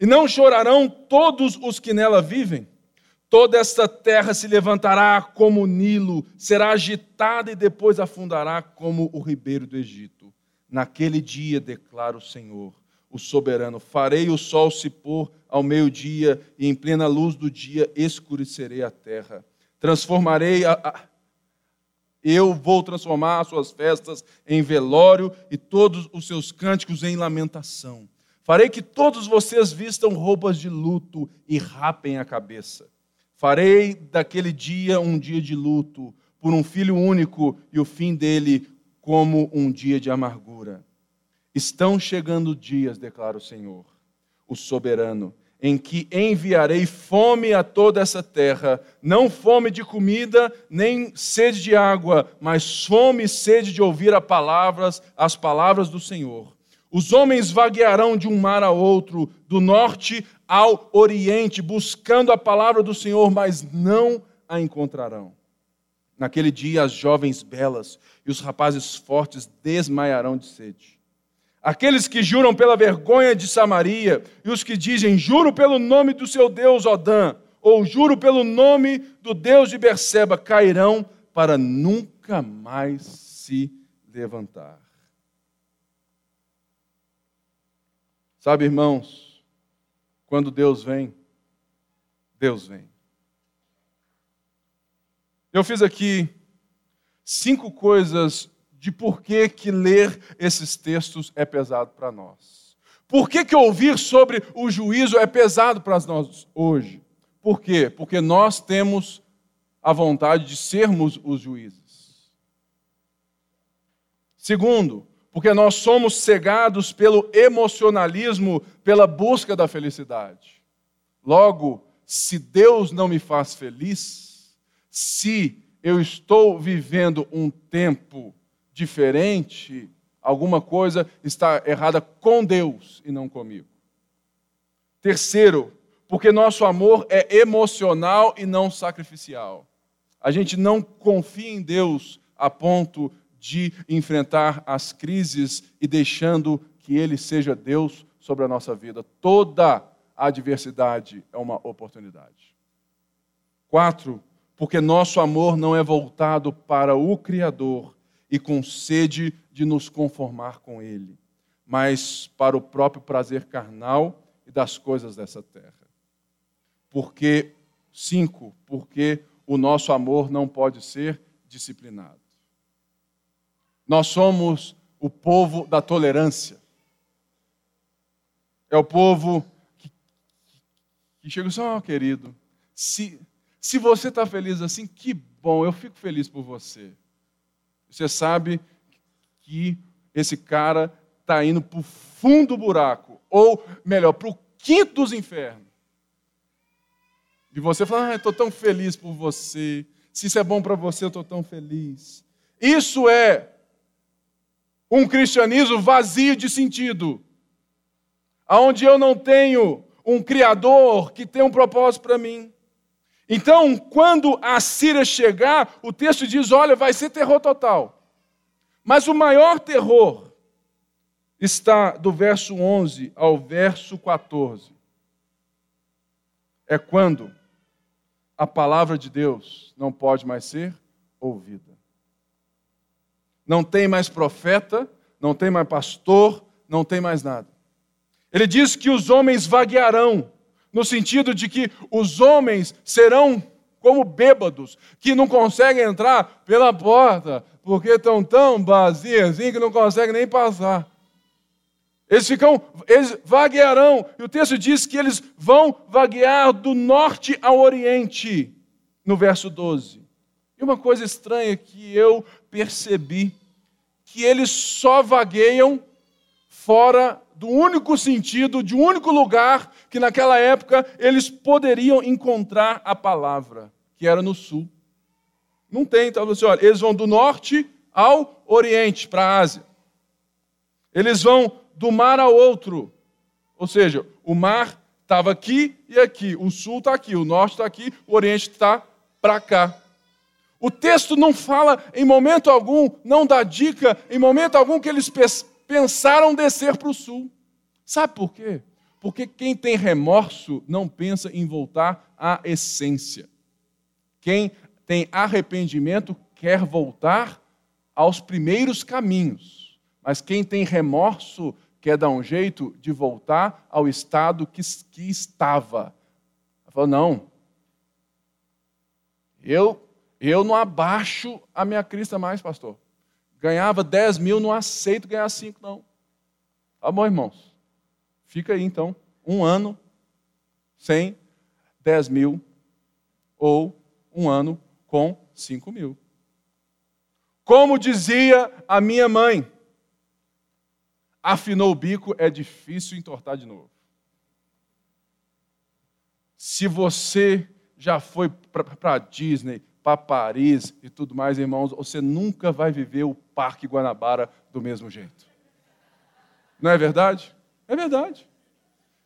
E não chorarão todos os que nela vivem? Toda esta terra se levantará como o Nilo, será agitada e depois afundará como o ribeiro do Egito. Naquele dia, declara o Senhor, o soberano. Farei o sol se pôr ao meio-dia, e em plena luz do dia escurecerei a terra. Transformarei a, a eu vou transformar as suas festas em velório e todos os seus cânticos em lamentação. Farei que todos vocês vistam roupas de luto e rapem a cabeça. Farei daquele dia um dia de luto por um filho único e o fim dele como um dia de amargura. Estão chegando dias, declara o Senhor, o soberano, em que enviarei fome a toda essa terra, não fome de comida, nem sede de água, mas fome e sede de ouvir as palavras, as palavras do Senhor. Os homens vaguearão de um mar a outro, do norte ao oriente, buscando a palavra do Senhor, mas não a encontrarão. Naquele dia, as jovens belas e os rapazes fortes desmaiarão de sede. Aqueles que juram pela vergonha de Samaria e os que dizem, juro pelo nome do seu Deus Odã, ou juro pelo nome do Deus de Berseba, cairão para nunca mais se levantar. Sabe, irmãos, quando Deus vem, Deus vem. Eu fiz aqui cinco coisas de por que, que ler esses textos é pesado para nós. Por que, que ouvir sobre o juízo é pesado para nós hoje? Por quê? Porque nós temos a vontade de sermos os juízes. Segundo, porque nós somos cegados pelo emocionalismo, pela busca da felicidade. Logo, se Deus não me faz feliz, se eu estou vivendo um tempo diferente, alguma coisa está errada com Deus e não comigo. Terceiro, porque nosso amor é emocional e não sacrificial. A gente não confia em Deus a ponto de enfrentar as crises e deixando que Ele seja Deus sobre a nossa vida. Toda adversidade é uma oportunidade. Quatro, porque nosso amor não é voltado para o Criador, e com sede de nos conformar com Ele, mas para o próprio prazer carnal e das coisas dessa terra. Porque, cinco, porque o nosso amor não pode ser disciplinado. Nós somos o povo da tolerância. É o povo que, que chega e diz: Oh, querido, se, se você está feliz assim, que bom, eu fico feliz por você. Você sabe que esse cara está indo para o fundo do buraco, ou melhor, para o quinto dos infernos. E você fala, ah, estou tão feliz por você. Se isso é bom para você, eu estou tão feliz. Isso é um cristianismo vazio de sentido, aonde eu não tenho um Criador que tem um propósito para mim. Então, quando a Síria chegar, o texto diz: olha, vai ser terror total. Mas o maior terror está do verso 11 ao verso 14. É quando a palavra de Deus não pode mais ser ouvida. Não tem mais profeta, não tem mais pastor, não tem mais nada. Ele diz que os homens vaguearão no sentido de que os homens serão como bêbados, que não conseguem entrar pela porta, porque estão tão vazios assim que não conseguem nem passar. Eles ficam, eles vaguearão, e o texto diz que eles vão vaguear do norte ao oriente, no verso 12. E uma coisa estranha que eu percebi, que eles só vagueiam fora do único sentido, de um único lugar que naquela época eles poderiam encontrar a palavra, que era no sul. Não tem, então você olha, eles vão do norte ao oriente, para a Ásia. Eles vão do mar ao outro. Ou seja, o mar estava aqui e aqui, o sul está aqui, o norte está aqui, o oriente está para cá. O texto não fala em momento algum, não dá dica em momento algum que eles pensaram descer para o sul. Sabe por quê? Porque quem tem remorso não pensa em voltar à essência. Quem tem arrependimento quer voltar aos primeiros caminhos. Mas quem tem remorso quer dar um jeito de voltar ao estado que, que estava. Falou: não, eu, eu não abaixo a minha crista mais, pastor. Ganhava 10 mil, não aceito ganhar 5, não. Tá bom, irmãos. Fica aí então, um ano sem 10 mil, ou um ano com 5 mil. Como dizia a minha mãe, afinou o bico, é difícil entortar de novo. Se você já foi para Disney, para Paris e tudo mais, irmãos, você nunca vai viver o Parque Guanabara do mesmo jeito. Não é verdade? É verdade.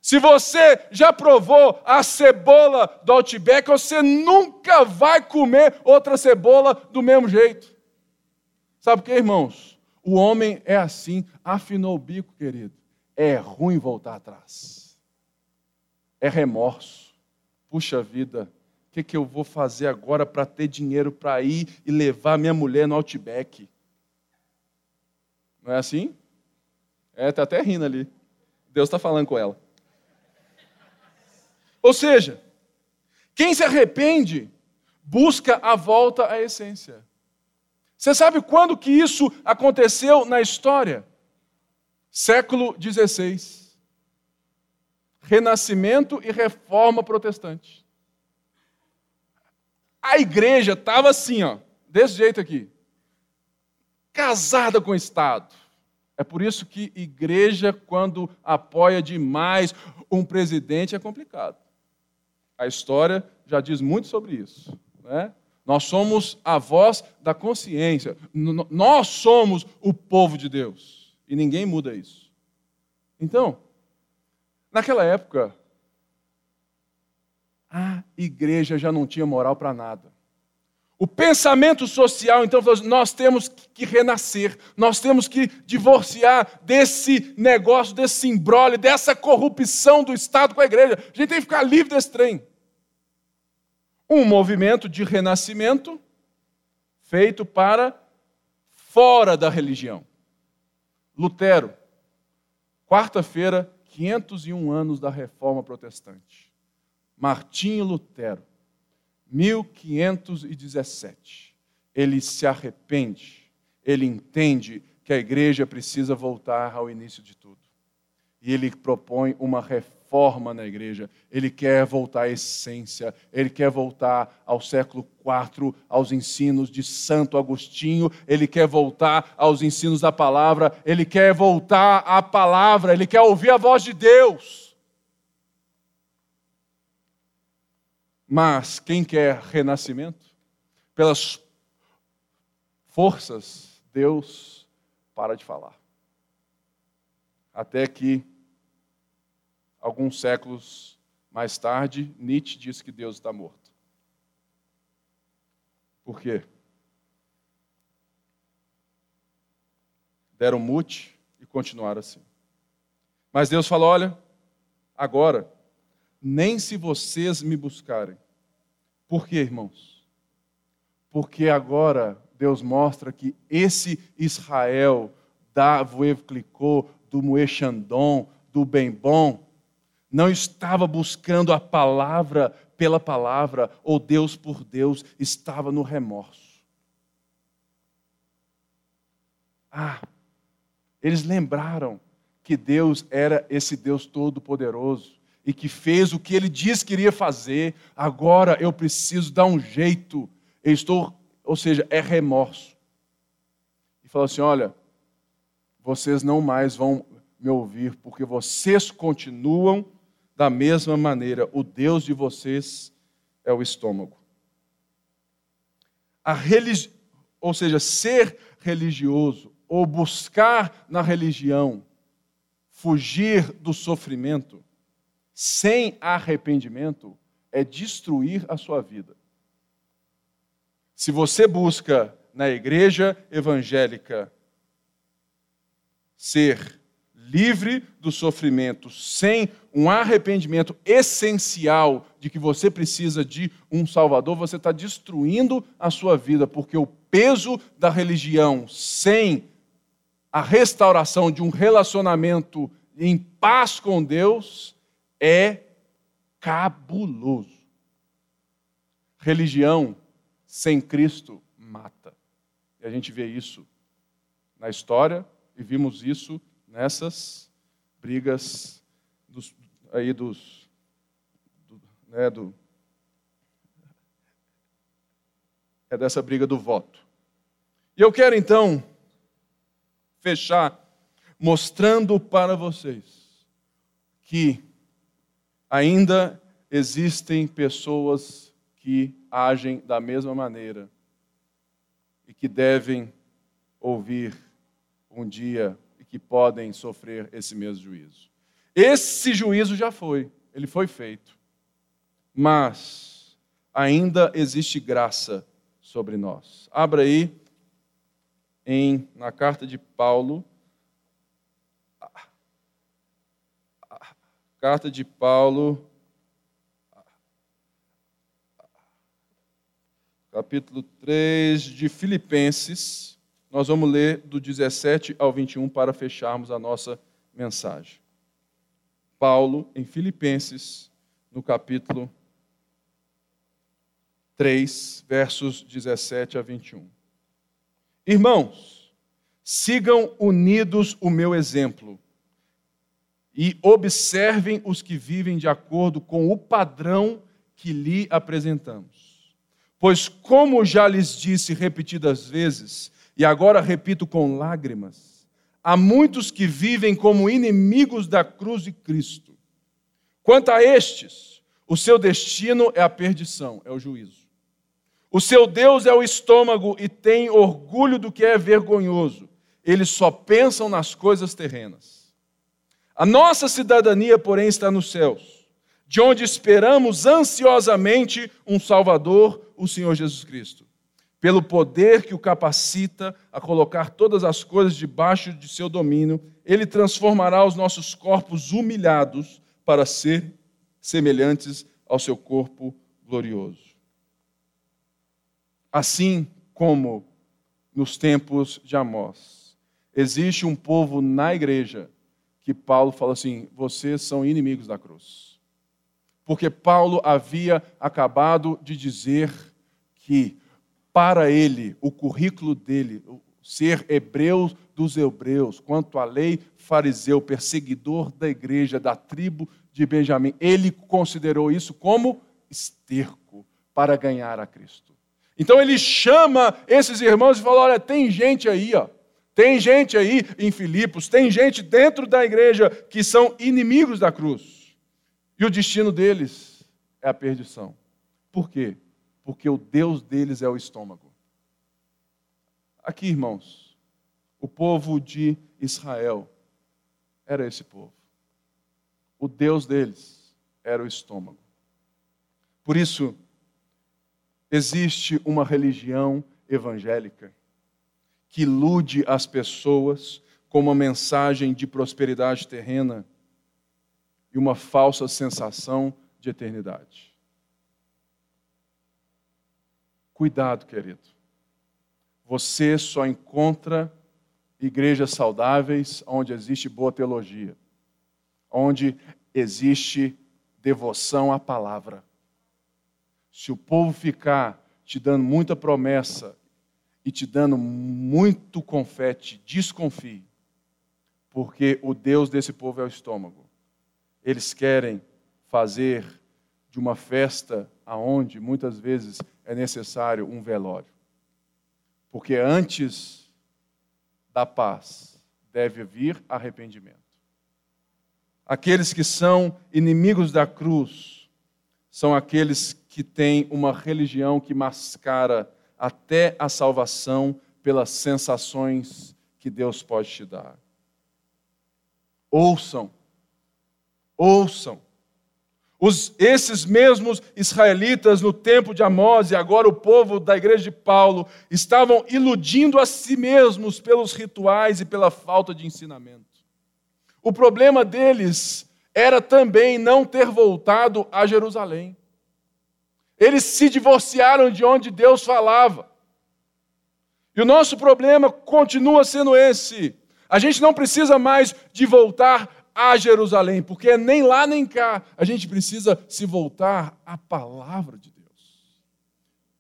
Se você já provou a cebola do Outback, você nunca vai comer outra cebola do mesmo jeito. Sabe por quê, irmãos? O homem é assim, afinou o bico, querido. É ruim voltar atrás. É remorso. Puxa vida, o que, que eu vou fazer agora para ter dinheiro para ir e levar minha mulher no Outback? Não é assim? É, está até rindo ali. Deus está falando com ela. Ou seja, quem se arrepende busca a volta à essência. Você sabe quando que isso aconteceu na história? Século XVI. Renascimento e reforma protestante. A igreja estava assim, ó, desse jeito aqui. Casada com o Estado. É por isso que igreja, quando apoia demais um presidente, é complicado. A história já diz muito sobre isso. Né? Nós somos a voz da consciência. Nós somos o povo de Deus. E ninguém muda isso. Então, naquela época, a igreja já não tinha moral para nada. O pensamento social, então, assim, nós temos que renascer, nós temos que divorciar desse negócio, desse embrólio, dessa corrupção do Estado com a igreja. A gente tem que ficar livre desse trem um movimento de renascimento feito para fora da religião. Lutero, quarta-feira, 501 anos da reforma protestante. Martinho Lutero, 1517. Ele se arrepende, ele entende que a igreja precisa voltar ao início de tudo. E ele propõe uma reforma na igreja, ele quer voltar à essência, ele quer voltar ao século IV, aos ensinos de Santo Agostinho, ele quer voltar aos ensinos da palavra, ele quer voltar à palavra, ele quer ouvir a voz de Deus. Mas quem quer renascimento? Pelas forças, Deus para de falar. Até que alguns séculos mais tarde, Nietzsche disse que Deus está morto. Por quê? Deram mute e continuaram assim. Mas Deus falou: olha, agora, nem se vocês me buscarem. Por quê, irmãos? Porque agora Deus mostra que esse Israel da Voev Clicô, do Moechandon, do Bem Bom, não estava buscando a palavra pela palavra ou Deus por Deus, estava no remorso. Ah, eles lembraram que Deus era esse Deus todo-poderoso e que fez o que ele disse que iria fazer. Agora eu preciso dar um jeito. Eu estou, ou seja, é remorso. E falou assim: olha, vocês não mais vão me ouvir, porque vocês continuam da mesma maneira, o Deus de vocês é o estômago. A religi... Ou seja, ser religioso ou buscar na religião fugir do sofrimento sem arrependimento é destruir a sua vida. Se você busca na igreja evangélica ser livre do sofrimento, sem um arrependimento essencial de que você precisa de um Salvador, você está destruindo a sua vida, porque o peso da religião sem a restauração de um relacionamento em paz com Deus é cabuloso. Religião sem Cristo mata. E a gente vê isso na história e vimos isso nessas brigas dos, aí dos do, né, do é dessa briga do voto. E eu quero então fechar mostrando para vocês que ainda existem pessoas que agem da mesma maneira e que devem ouvir um dia e que podem sofrer esse mesmo juízo. Esse juízo já foi, ele foi feito. Mas ainda existe graça sobre nós. Abra aí em, na carta de Paulo, carta de Paulo, capítulo 3 de Filipenses, nós vamos ler do 17 ao 21 para fecharmos a nossa mensagem. Paulo, em Filipenses, no capítulo 3, versos 17 a 21. Irmãos, sigam unidos o meu exemplo e observem os que vivem de acordo com o padrão que lhe apresentamos. Pois, como já lhes disse repetidas vezes, e agora repito com lágrimas, há muitos que vivem como inimigos da cruz de Cristo. Quanto a estes, o seu destino é a perdição, é o juízo. O seu Deus é o estômago e tem orgulho do que é vergonhoso. Eles só pensam nas coisas terrenas. A nossa cidadania, porém, está nos céus, de onde esperamos ansiosamente um Salvador, o Senhor Jesus Cristo. Pelo poder que o capacita a colocar todas as coisas debaixo de seu domínio, ele transformará os nossos corpos humilhados para ser semelhantes ao seu corpo glorioso. Assim como nos tempos de Amós, existe um povo na igreja que Paulo fala assim: vocês são inimigos da cruz. Porque Paulo havia acabado de dizer que, para ele, o currículo dele, ser hebreu dos hebreus, quanto à lei fariseu, perseguidor da igreja, da tribo de Benjamim, ele considerou isso como esterco para ganhar a Cristo. Então ele chama esses irmãos e fala: olha, tem gente aí, ó. Tem gente aí em Filipos, tem gente dentro da igreja que são inimigos da cruz. E o destino deles é a perdição. Por quê? Porque o Deus deles é o estômago. Aqui, irmãos, o povo de Israel era esse povo. O Deus deles era o estômago. Por isso, Existe uma religião evangélica que ilude as pessoas com uma mensagem de prosperidade terrena e uma falsa sensação de eternidade. Cuidado, querido. Você só encontra igrejas saudáveis onde existe boa teologia, onde existe devoção à palavra. Se o povo ficar te dando muita promessa e te dando muito confete, desconfie, porque o Deus desse povo é o estômago. Eles querem fazer de uma festa aonde muitas vezes é necessário um velório. Porque antes da paz deve vir arrependimento. Aqueles que são inimigos da cruz são aqueles que tem uma religião que mascara até a salvação pelas sensações que Deus pode te dar. Ouçam, ouçam. Os, esses mesmos israelitas no tempo de Amós e agora o povo da igreja de Paulo estavam iludindo a si mesmos pelos rituais e pela falta de ensinamento. O problema deles era também não ter voltado a Jerusalém. Eles se divorciaram de onde Deus falava. E o nosso problema continua sendo esse. A gente não precisa mais de voltar a Jerusalém, porque nem lá nem cá a gente precisa se voltar à palavra de Deus.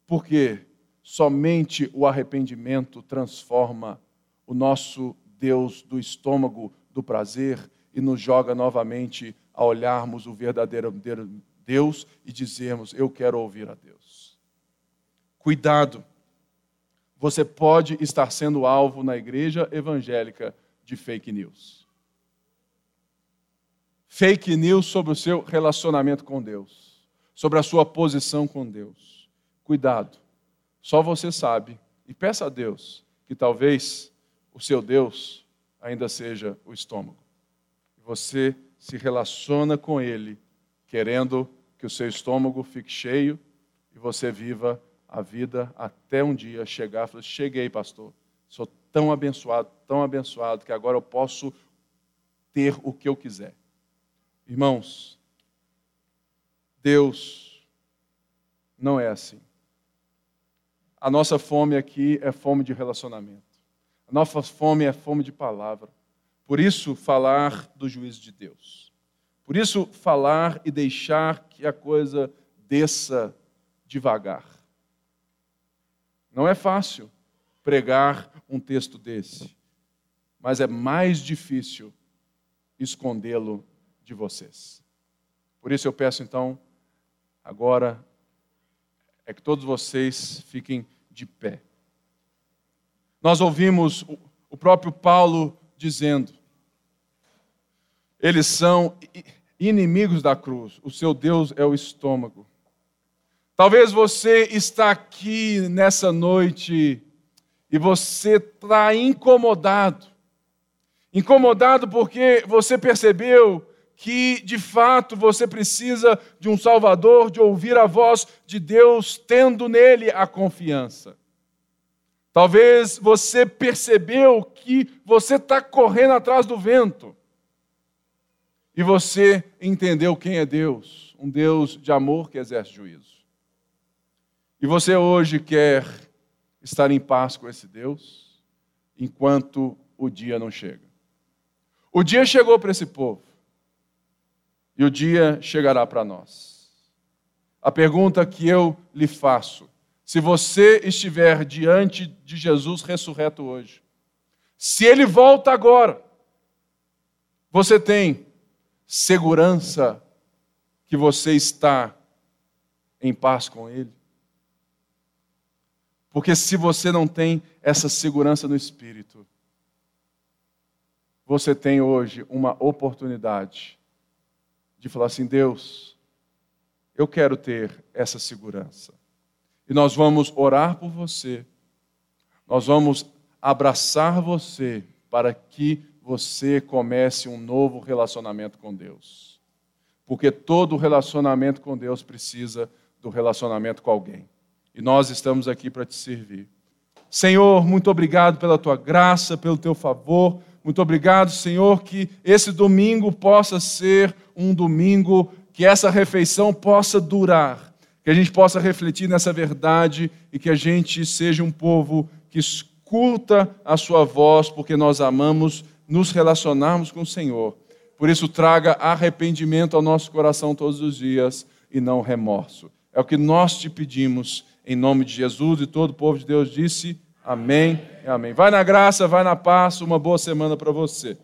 Porque somente o arrependimento transforma o nosso Deus do estômago do prazer e nos joga novamente a olharmos o verdadeiro Deus e dizermos: Eu quero ouvir a Deus. Cuidado, você pode estar sendo alvo na igreja evangélica de fake news. Fake news sobre o seu relacionamento com Deus, sobre a sua posição com Deus. Cuidado, só você sabe, e peça a Deus que talvez o seu Deus ainda seja o estômago. Você se relaciona com Ele, querendo que o seu estômago fique cheio e você viva a vida até um dia chegar e falar: Cheguei, pastor, sou tão abençoado, tão abençoado, que agora eu posso ter o que eu quiser. Irmãos, Deus não é assim. A nossa fome aqui é fome de relacionamento. A nossa fome é fome de palavra. Por isso, falar do juízo de Deus. Por isso, falar e deixar que a coisa desça devagar. Não é fácil pregar um texto desse, mas é mais difícil escondê-lo de vocês. Por isso eu peço então, agora, é que todos vocês fiquem de pé. Nós ouvimos o próprio Paulo dizendo: eles são inimigos da cruz, o seu Deus é o estômago. Talvez você está aqui nessa noite e você está incomodado. Incomodado porque você percebeu que de fato você precisa de um Salvador, de ouvir a voz de Deus, tendo nele a confiança. Talvez você percebeu que você está correndo atrás do vento. E você entendeu quem é Deus, um Deus de amor que exerce juízo. E você hoje quer estar em paz com esse Deus, enquanto o dia não chega. O dia chegou para esse povo, e o dia chegará para nós. A pergunta que eu lhe faço se você estiver diante de Jesus ressurreto hoje, se ele volta agora, você tem segurança que você está em paz com ele? Porque se você não tem essa segurança no espírito, você tem hoje uma oportunidade de falar assim: Deus, eu quero ter essa segurança. E nós vamos orar por você. Nós vamos abraçar você para que você comece um novo relacionamento com Deus. Porque todo relacionamento com Deus precisa do relacionamento com alguém. E nós estamos aqui para te servir. Senhor, muito obrigado pela tua graça, pelo teu favor. Muito obrigado, Senhor, que esse domingo possa ser um domingo que essa refeição possa durar que a gente possa refletir nessa verdade e que a gente seja um povo que escuta a Sua voz, porque nós amamos nos relacionarmos com o Senhor. Por isso, traga arrependimento ao nosso coração todos os dias e não remorso. É o que nós te pedimos, em nome de Jesus e todo o povo de Deus disse: Amém e Amém. Vai na graça, vai na paz, uma boa semana para você.